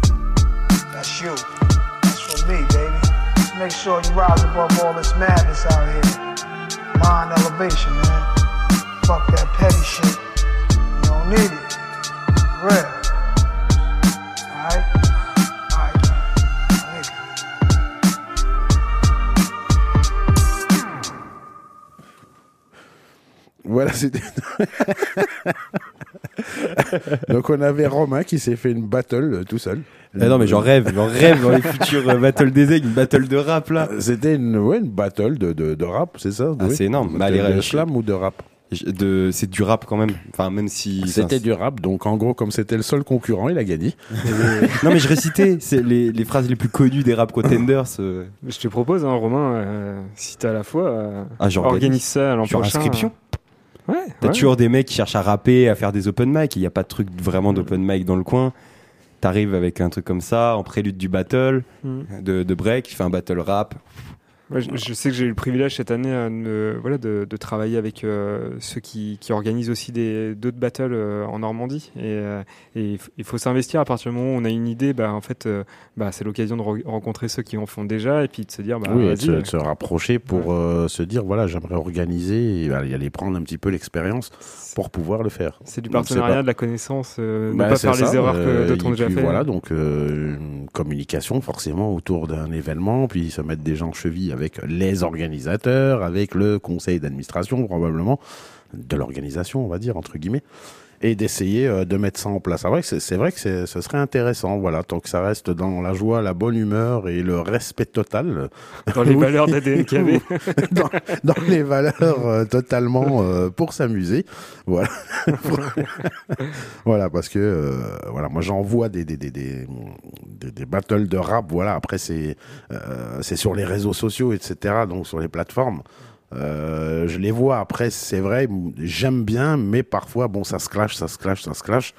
Speaker 8: That's you. That's for me, baby. Make sure you rise above all this madness out here. Mind elevation, man. Fuck that petty shit. You don't need it. Real.
Speaker 3: Voilà, c'était. Donc on avait Romain qui s'est fait une battle euh, tout seul.
Speaker 4: Ah non, mais j'en rêve, j'en rêve dans les futurs euh, battles des aigles, une battle de rap là.
Speaker 3: C'était une, ouais, une battle de, de, de rap, c'est ça?
Speaker 4: Ah,
Speaker 3: oui
Speaker 4: c'est énorme.
Speaker 3: De,
Speaker 4: Bah, les
Speaker 3: de
Speaker 4: rap-
Speaker 3: slam ou de rap?
Speaker 4: de, C'est du rap quand même. Enfin, même si.
Speaker 3: C'était
Speaker 4: enfin,
Speaker 3: du rap, donc en gros, comme c'était le seul concurrent, il a gagné.
Speaker 4: non, mais je récitais c'est les, les phrases les plus connues des rap contenders. euh,
Speaker 5: Je te propose, hein, Romain, euh, si t'as la foi, euh,
Speaker 4: Ah, j'organise.
Speaker 5: organise ça l'an
Speaker 4: Sur
Speaker 5: prochain.
Speaker 4: inscription.
Speaker 5: Ouais,
Speaker 4: T'as
Speaker 5: ouais.
Speaker 4: toujours des mecs qui cherchent à rapper, à faire des open mic. Il n'y a pas de truc vraiment d'open mic dans le coin. T'arrives avec un truc comme ça, en prélude du battle,
Speaker 5: Mm.
Speaker 4: de, de break, tu fais un battle rap.
Speaker 5: Ouais, je, je sais que j'ai eu le privilège cette année euh, de, voilà, de, de travailler avec euh, ceux qui, qui organisent aussi d'autres battles euh, en Normandie. Et, et il faut s'investir à partir du moment où on a une idée. Bah, en fait, bah, c'est l'occasion de re- rencontrer ceux qui en font déjà et puis de se dire bah,
Speaker 3: oui, de se, de se rapprocher pour se dire voilà, j'aimerais organiser et aller prendre un petit peu l'expérience pour pouvoir le faire.
Speaker 5: c'est du partenariat,
Speaker 3: pas-
Speaker 5: de la connaissance, ne pas faire les erreurs que d'autres ont déjà fait.
Speaker 3: Voilà, donc une communication forcément autour d'un événement, puis se mettre des gens chevilles avec les organisateurs, avec le conseil d'administration probablement de l'organisation, on va dire entre guillemets, et d'essayer euh, de mettre ça en place. C'est vrai que c'est- c'est vrai que c'est- ce serait intéressant, voilà, tant que ça reste dans la joie, la bonne humeur et le respect total.
Speaker 5: Dans les valeurs d'ADNKV.
Speaker 3: dans, dans les valeurs euh, totalement euh, pour s'amuser. Voilà. voilà, parce que euh, voilà, moi j'en vois des, des, des, des, des- battles de rap. Voilà, après c'est c'est sur les réseaux sociaux, etc. Donc sur les plateformes. Euh, je les vois après, c'est vrai, j'aime bien, mais parfois, bon, ça se clash, ça se clash, ça se clash.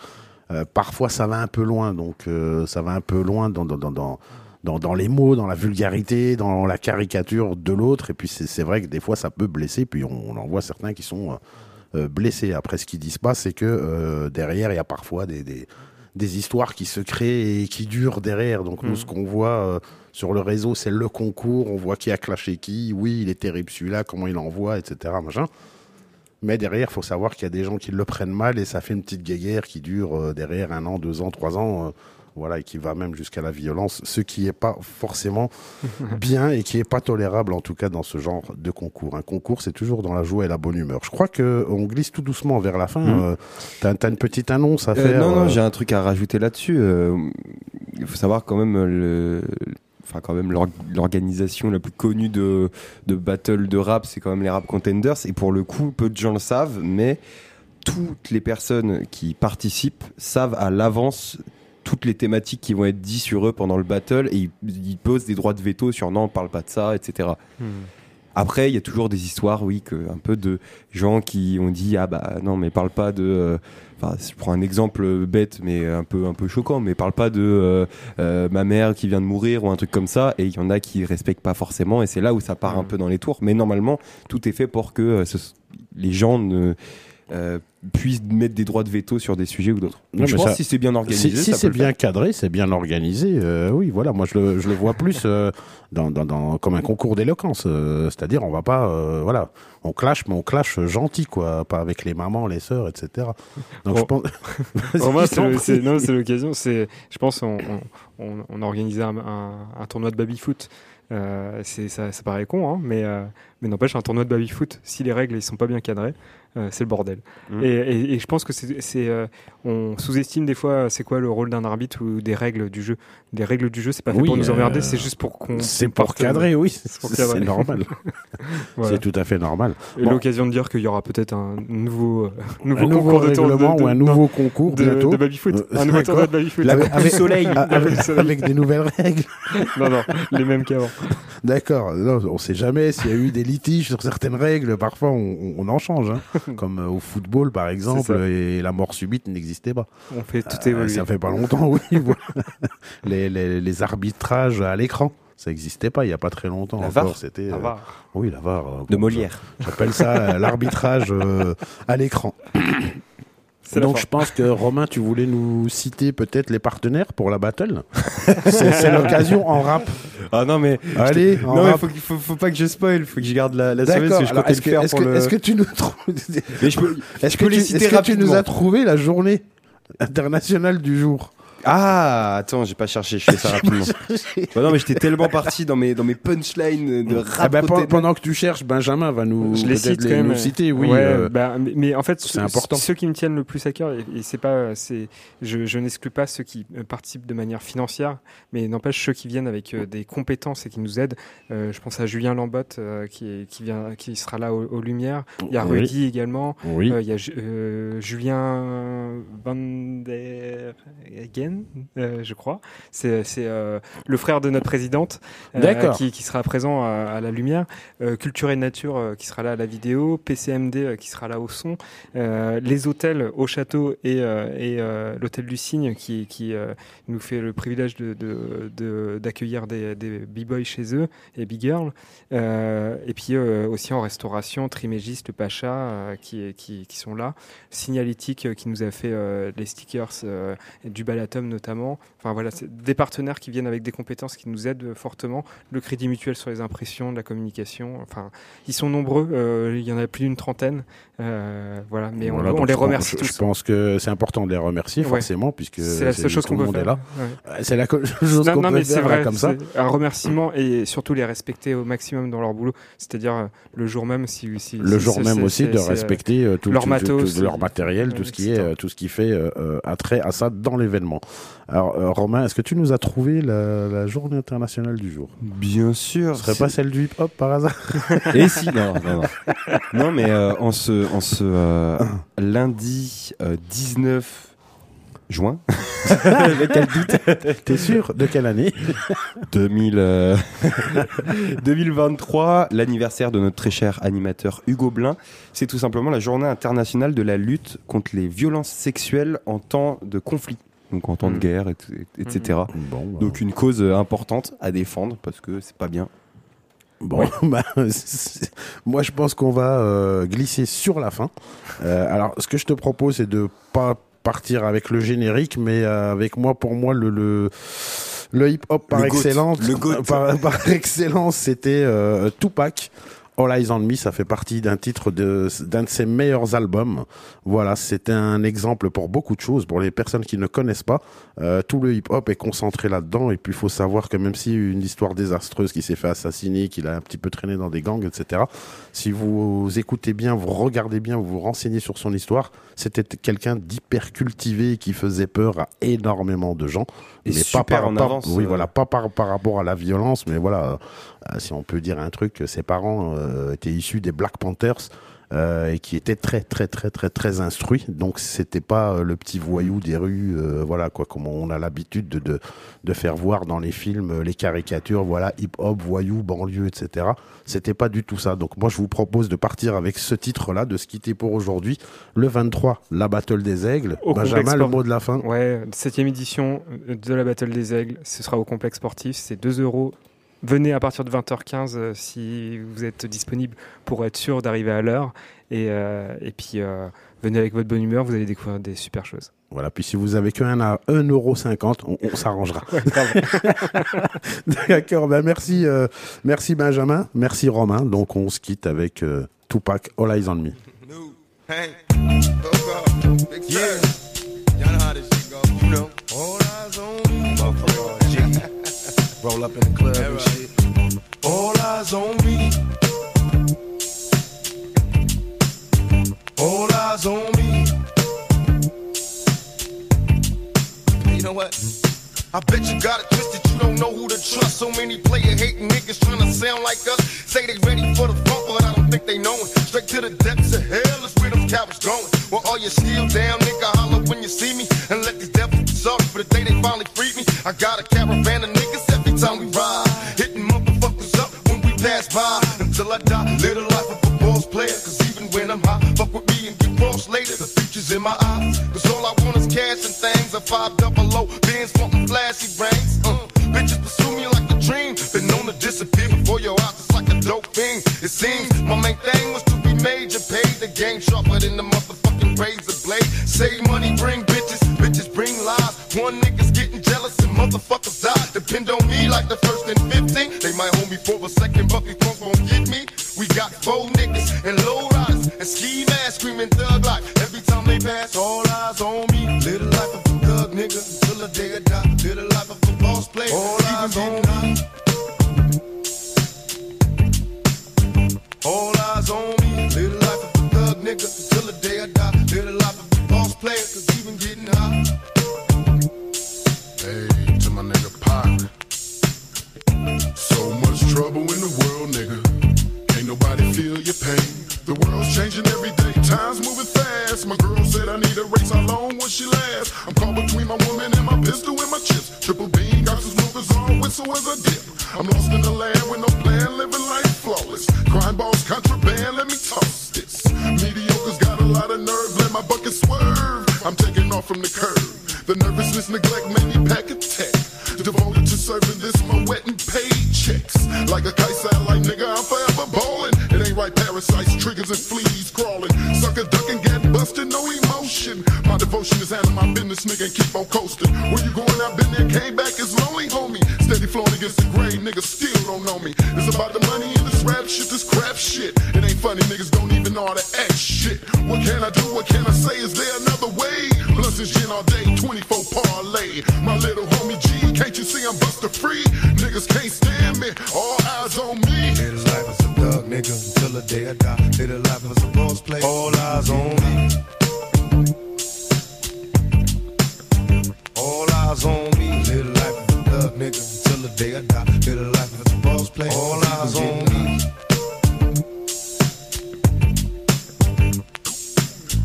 Speaker 3: Euh, parfois, ça va un peu loin, donc euh, ça va un peu loin dans, dans, dans, dans, dans, les mots, dans la vulgarité, dans la caricature de l'autre. Et puis, c'est vrai que des fois, ça peut blesser. Puis, on, on en voit certains qui sont blessés. Après, ce qu'ils disent pas, c'est que derrière, il y a parfois des, des, des histoires qui se créent et qui durent derrière. Donc, nous,
Speaker 5: Mhm.
Speaker 3: ce qu'on voit sur le réseau, c'est le concours. On voit qui a clashé qui. Oui, il est terrible celui-là, comment il envoie, etc. Machin. Mais derrière, il faut savoir qu'il y a des gens qui le prennent mal et ça fait une petite guéguerre qui dure euh, derrière un an, deux ans, trois ans. euh, voilà, et qui va même jusqu'à la violence, ce qui n'est pas forcément bien et qui n'est pas tolérable en tout cas dans ce genre de concours. Un concours, c'est toujours dans la joie et la bonne humeur. Je crois que on glisse tout doucement vers la fin.
Speaker 4: Mhm.
Speaker 3: Euh, T'as as une petite annonce à
Speaker 4: Euh,
Speaker 3: faire.
Speaker 4: non, non, j'ai un truc à rajouter là-dessus. Il faut savoir quand même le. Enfin, quand même, l'or- l'organisation la plus connue de, de battle de rap, c'est quand même les rap contenders. Et pour le coup, peu de gens le savent, mais toutes les personnes qui participent savent à l'avance toutes les thématiques qui vont être dites sur eux pendant le battle et ils, ils posent des droits de veto sur non, on parle pas de ça, etc. Après, il y a toujours des histoires, oui, que, un peu de gens qui ont dit ah bah non, mais parle pas de. euh, Enfin, je prends un exemple bête, mais un peu un peu choquant, mais parle pas de euh, euh, ma mère qui vient de mourir ou un truc comme ça. Et il y en a qui respectent pas forcément, et c'est là où ça part un peu dans les tours. Mais normalement, tout est fait pour que euh, ce- les gens ne euh, puissent mettre des droits de veto sur des sujets ou d'autres. Donc, je pense
Speaker 3: ça-
Speaker 4: que si c'est bien organisé,
Speaker 3: Si, c'est bien
Speaker 4: faire.
Speaker 3: cadré, c'est bien organisé. euh, oui, voilà. Moi, je le, je le vois plus euh, dans, dans, dans- comme un concours d'éloquence. euh, C'est-à-dire, on va pas, euh, voilà, on clash, mais on clash gentil, quoi, pas avec les mamans, les sœurs, etc. Donc,
Speaker 5: Bon.
Speaker 3: je pense.
Speaker 5: Moi, c'est l'occasion. C'est, je pense, on, on, on- on a organisé un, un- un tournoi de baby foot. Euh, c'est ça, ça paraît con, hein, mais euh, mais n'empêche un tournoi de baby foot. Si les règles ils sont pas bien cadrées, c'est le bordel.
Speaker 4: Mhm.
Speaker 5: Et, et- et je pense que c'est, euh, on sous-estime des fois c'est quoi le rôle d'un arbitre ou des règles du jeu? Les règles du jeu, c'est pas fait
Speaker 3: Oui,
Speaker 5: pour nous emmerder,
Speaker 3: euh,
Speaker 5: c'est juste pour qu'on.
Speaker 3: C'est pour cadrer, oui.
Speaker 5: C'est
Speaker 3: normal.
Speaker 5: Voilà.
Speaker 3: C'est tout à fait normal. Bon.
Speaker 5: l'occasion de dire qu'il y aura peut-être un nouveau, euh, nouveau,
Speaker 3: un nouveau
Speaker 5: concours de de-
Speaker 3: ou un
Speaker 5: non,
Speaker 3: nouveau concours
Speaker 5: de,
Speaker 3: bientôt.
Speaker 5: de baby foot.
Speaker 3: Euh,
Speaker 5: un nouveau tournoi de
Speaker 3: d'accord.
Speaker 5: baby foot.
Speaker 3: Avec- avec-
Speaker 5: soleil.
Speaker 3: avec- avec des nouvelles règles.
Speaker 5: non, non, les mêmes qu'avant.
Speaker 3: D'accord. Non, on sait jamais s'il y a eu des litiges sur certaines règles. Parfois, on, on en change. hein. Comme euh, au football, par exemple, et la mort subite n'existait pas.
Speaker 5: On fait tout
Speaker 3: Euh,
Speaker 5: évoluer.
Speaker 3: ça fait pas longtemps, oui. voilà. les, les, les arbitrages à l'écran, ça n'existait pas il y a pas très longtemps.
Speaker 4: La
Speaker 3: encore.
Speaker 4: VAR.
Speaker 3: C'était euh, oui, la VAR. euh,
Speaker 4: De Molière.
Speaker 3: J'appelle ça l'arbitrage euh, à l'écran. Donc je pense que Romain, tu voulais nous citer peut-être les partenaires pour la battle. c'est l'occasion en rap.
Speaker 4: Ah non mais
Speaker 3: Allez,
Speaker 4: non mais faut, qu'il- faut, faut pas que je spoil, faut que je garde la, la surprise parce que je
Speaker 3: Alors,
Speaker 4: comptais
Speaker 3: Est-ce
Speaker 4: le
Speaker 3: que,
Speaker 4: faire
Speaker 3: est-ce
Speaker 4: pour
Speaker 3: que-
Speaker 4: le.
Speaker 3: est-ce que tu nous trouves
Speaker 4: Mais je peux,
Speaker 3: Est-ce
Speaker 4: je
Speaker 3: que,
Speaker 4: peux
Speaker 3: tu,
Speaker 4: les citer
Speaker 3: est-ce que tu nous
Speaker 4: rapidement.
Speaker 3: as trouvé la journée internationale du jour
Speaker 4: Ah attends, j'ai pas cherché, je fais ça rapidement. Bah non mais j'étais tellement parti dans mes dans mes punchlines de
Speaker 3: Ah
Speaker 4: rap.
Speaker 3: pe- pendant que tu cherches, Benjamin va nous
Speaker 5: je les cite
Speaker 3: les-
Speaker 5: quand même.
Speaker 3: nous citer. Oui,
Speaker 5: Ouais,
Speaker 3: euh,
Speaker 5: bah, mais, en fait,
Speaker 3: c'est important.
Speaker 5: Ceux qui me tiennent le plus à cœur, et, et c'est pas, c'est, je, je n'exclus pas ceux qui euh, participent de manière financière, mais n'empêche ceux qui viennent avec euh, des compétences et qui nous aident. Euh, je pense à Julien Lambotte euh, qui, est, qui vient, qui sera là aux, aux Lumières. Il y a
Speaker 3: Oui.
Speaker 5: Rudy également.
Speaker 3: Oui.
Speaker 5: Euh, il y a Ju- euh, Julien Van der Hagen, euh, je crois. C'est c'est, euh, le frère de notre présidente euh, qui, qui sera présent à, à la lumière. Euh, Culture et Nature euh, qui sera là à la vidéo. PCMD euh, qui sera là au son. Euh, les hôtels au château et, euh, et euh, l'hôtel du Cygne qui, qui euh, nous fait le privilège de- de- de- d'accueillir des, des b-boys chez eux et big girls. Euh, et puis euh, aussi en restauration, Trimégis, le Pacha euh, qui, qui, qui sont là. Signalétique euh, qui nous a fait euh, les stickers euh, et notamment. Enfin voilà, des partenaires qui viennent avec des compétences qui nous aident fortement. Le Crédit Mutuel sur les impressions, la communication. Enfin, ils sont nombreux. euh, il y en a plus d'une trentaine. Euh, voilà, mais on-
Speaker 3: Voilà,
Speaker 5: on,
Speaker 3: donc
Speaker 5: les remercie
Speaker 3: je,
Speaker 5: tous.
Speaker 3: Je pense que c'est important de les remercier,
Speaker 5: Ouais.
Speaker 3: forcément, puisque
Speaker 5: C'est la seule chose
Speaker 3: tout
Speaker 5: qu'on
Speaker 3: le
Speaker 5: peut
Speaker 3: monde
Speaker 5: faire.
Speaker 3: est là.
Speaker 5: Ouais.
Speaker 3: C'est la chose qu'on peut faire
Speaker 5: vrai,
Speaker 3: comme ça.
Speaker 5: un remerciement et surtout les respecter au maximum dans leur boulot. C'est-à-dire euh, le jour même, si, si
Speaker 3: Le
Speaker 5: si-
Speaker 3: jour même aussi de respecter euh, tout,
Speaker 5: leur
Speaker 3: tout-
Speaker 5: matos,
Speaker 3: tout leur matériel, tout ce qui est, euh, tout ce qui fait attrait à ça dans l'événement. Alors, euh, Romain, est-ce que tu nous as trouvé la, la journée internationale du jour?
Speaker 4: Bien sûr.
Speaker 3: Ce serait pas celle du hip-hop par hasard?
Speaker 4: Et si, non, non, non. Non, mais euh, en ce, en ce euh, lundi euh, 19 juin,
Speaker 3: Avec quel doute? T'es sûr? De quelle année?
Speaker 4: 2000, euh, 2023, l'anniversaire de notre très cher animateur Hugo Blin, c'est tout simplement la journée internationale de la lutte contre les violences sexuelles en temps de conflit. Donc en temps de
Speaker 5: Mhm.
Speaker 4: guerre, et- et- etc.
Speaker 3: Bon, bah,
Speaker 4: Donc une cause euh, importante à défendre parce que c'est pas bien.
Speaker 3: Bon, bah, moi je pense qu'on va euh, glisser sur la fin. Euh, alors, ce que je te propose, c'est de pas partir avec le générique, mais euh, avec moi, pour moi, le le, le hip hop par
Speaker 4: Le goat,
Speaker 3: excellence, par, par excellence, c'était euh, Tupac. All Eyes on Me, ça fait partie d'un titre de d'un de ses meilleurs albums. Voilà, c'était un exemple pour beaucoup de choses. Pour les personnes qui ne connaissent pas, euh, tout le hip-hop est concentré là-dedans. Et puis, il faut savoir que même si une histoire désastreuse qui s'est fait assassiner, qu'il a un petit peu traîné dans des gangs, etc. Si vous écoutez bien, vous regardez bien, vous vous renseignez sur son histoire, c'était quelqu'un d'hyper cultivé qui faisait peur à énormément de gens.
Speaker 4: Et
Speaker 3: mais
Speaker 4: super
Speaker 3: pas par,
Speaker 4: en avance,
Speaker 3: oui,
Speaker 4: euh.
Speaker 3: voilà, pas par, par rapport à la violence, mais voilà, si on peut dire un truc, ses parents euh, étaient issus des Black Panthers. euh, et qui était très très très très très instruit. Donc c'était pas euh, le petit voyou des rues, euh, voilà quoi, comme on a l'habitude de, de, de faire voir dans les films euh, les caricatures, voilà hip hop, voyou, banlieue, etc. C'était pas du tout ça. Donc moi je vous propose de partir avec ce titre-là, de se quitter pour aujourd'hui. Le 23, la Battle des Aigles.
Speaker 5: Au
Speaker 3: Benjamin, le mot de la fin.
Speaker 5: Ouais, septième édition de la Battle des Aigles. Ce sera au complexe sportif. C'est 2 euros. Venez à partir de 20h15 euh, si vous êtes disponible pour être sûr d'arriver à l'heure. Et, euh, et puis, euh, venez avec votre bonne humeur, vous allez découvrir des super choses.
Speaker 3: Voilà, puis si vous avez qu'un à 1,50€, on, on s'arrangera. D'accord, ben merci, euh, merci Benjamin, merci Romain. Donc on se quitte avec euh, Tupac, All Eyes on Me.
Speaker 9: Hey, oh God, big yeah. Y'all know how this shit go. You know, all eyes on me. Roll up in the club and shit. All eyes on me. All eyes on me. You know what? I bet you got it twisted, you don't know who to trust. So many player hating niggas trying to sound like us. Say they ready for the funk, but I don't think they know it. Straight to the depths of hell is where them cowards going. Well, all you still down, nigga, holler when you see me. And let these devils be sorry for the day they finally freed me. I got a caravan of niggas time we ride. Hitting motherfuckers up when we pass by. Until I die, live the life of a boss player. Cause even when I'm high, fuck with me and get crossed later. The future's in my eyes. Cause all I want is cash and things. A five double O, bands wanting flashy rings. Uh, bitches pursue me like a dream. Been known to disappear before your eyes. It's like a dope thing. It seems my main thing was to be major. Paid the game sharper than the motherfucking razor blade. Save money, bring bitches. Bitches bring lies. One getting jealous and motherfuckers die. Depend on me like the first and 15. They might hold me for a second, but these punks won't get me. We got four niggas and low riders and ski masks screaming thug life. Every time they pass, all eyes on me. Live the life of a thug nigga till the day I die. Live the life of a boss player. All eyes on me. All eyes on me. Live the life of a thug nigga till the day I die. Live the life of a boss player, cause even getting high.
Speaker 14: Hey, to my nigga Pac. So much trouble in the world, nigga. Ain't nobody feel your pain. The world's changing every day, time's moving fast. My girl said I need a race, how long will she last? I'm caught between my woman and my pistol and my chips. Triple beam, got some smoothies on, whistle as a dip. I'm lost in the land with no plan, living life flawless. Crime balls, contraband, let me toss this. Mediocre's got a lot of nerve, let my bucket swerve. I'm taking off from the curb. The nervousness, neglect made me and paychecks. Like a kite satellite, nigga, I'm forever ballin'. It ain't right, parasites, triggers, and fleas crawling. Sucker ducking, get busted, no emotion. My devotion is out handling my business, nigga, and keep on coasting. Where you going? I've been there, came back, it's lonely, homie. Steady flowing against the grain, niggas still don't know me. It's about the money and this rap shit, this crap shit. It ain't funny, niggas don't even know how to act shit. What can I do? What can I say? Is there another way? Blunts and gin all day, 24 parlay. My little I'm buster free? Niggas can't stand me, all eyes on me.
Speaker 9: Live the life as a thug nigga until the day I die. Live the life as a boss player. All eyes on me. All eyes on me. Live the life as a thug nigga until the day I die. Live the life as a boss player. All eyes on me.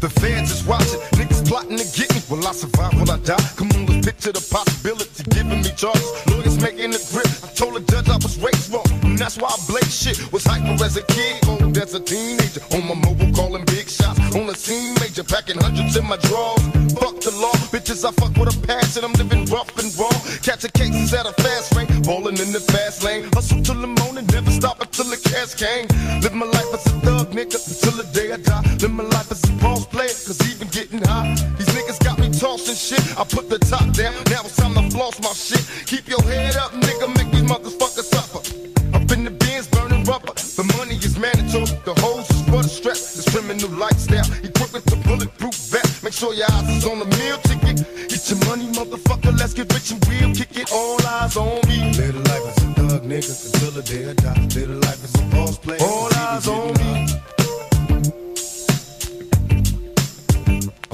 Speaker 9: The fans is watching, niggas plotting to get. Will I survive? Will I die? Come on, let's picture the possibility. Giving me charges, lawyers making the grip. I told the judge I was raised wrong, and that's why I blaze shit. Was hyper as a kid, old as a teenager. On my mobile, calling big. On the scene, major, packing hundreds in my drawers. Fuck the law, bitches, I fuck with a passion. I'm living rough and raw. Catching cases at a fast rate, balling in the fast lane. Hustle till the morning, never stop until the cash came. Live my life as a thug, nigga, until the day I die. Live my life as a boss player, cause even getting high. These niggas got me tossing shit. I put the top down, now it's time to floss my shit. Keep your head up, nigga, make these motherfuckers suffer. Up in the bins, burning rubber. The money is mandatory, the hoes is for the stress. This criminal lifestyle, equipped with the bulletproof vest. Make sure your eyes is on the meal ticket. Get your money, motherfucker, let's get rich and real. Kick it, all eyes on me. Live the life as a thug, nigga, until the day I die. Live the life as a boss player. All eyes on me.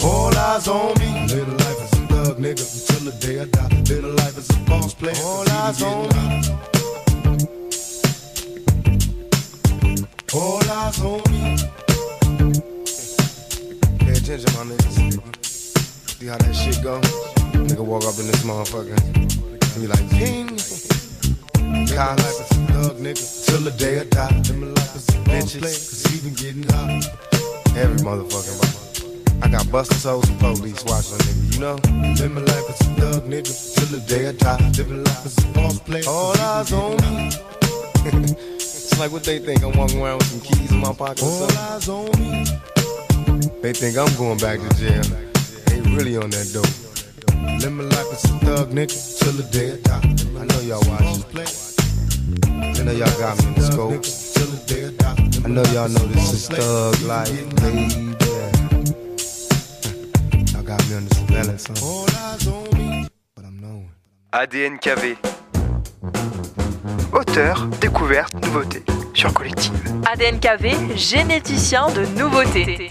Speaker 9: All eyes on me. Live the life as a thug, nigga, until the day I die. Live the life as a boss player. All eyes on me. All eyes on me.
Speaker 15: attention, my niggas. See how that shit go? Nigga walk up in this motherfucker. And be like. Cops, thug nigga, till the day I die. Cause he been getting hot. Every. I got souls and police a you know? Life as a thug nigga, till the day I die. Life as a boss player. All eyes on me. It's like what they think, I'm walking around with some keys in my pocket or
Speaker 16: All
Speaker 15: something.
Speaker 16: eyes on me.
Speaker 15: They think I'm going back to jail. They really on that dope. Live my life as a thug nigga till the day I die. I know y'all watching. I know y'all got me in the scope. Till the day I know y'all know this is thug life, baby. Y'all got me on this melon song. All eyes on me.
Speaker 4: ADNKV. Auteur, découverte, nouveauté sur Collective.
Speaker 1: ADNKV, généticien de nouveautés.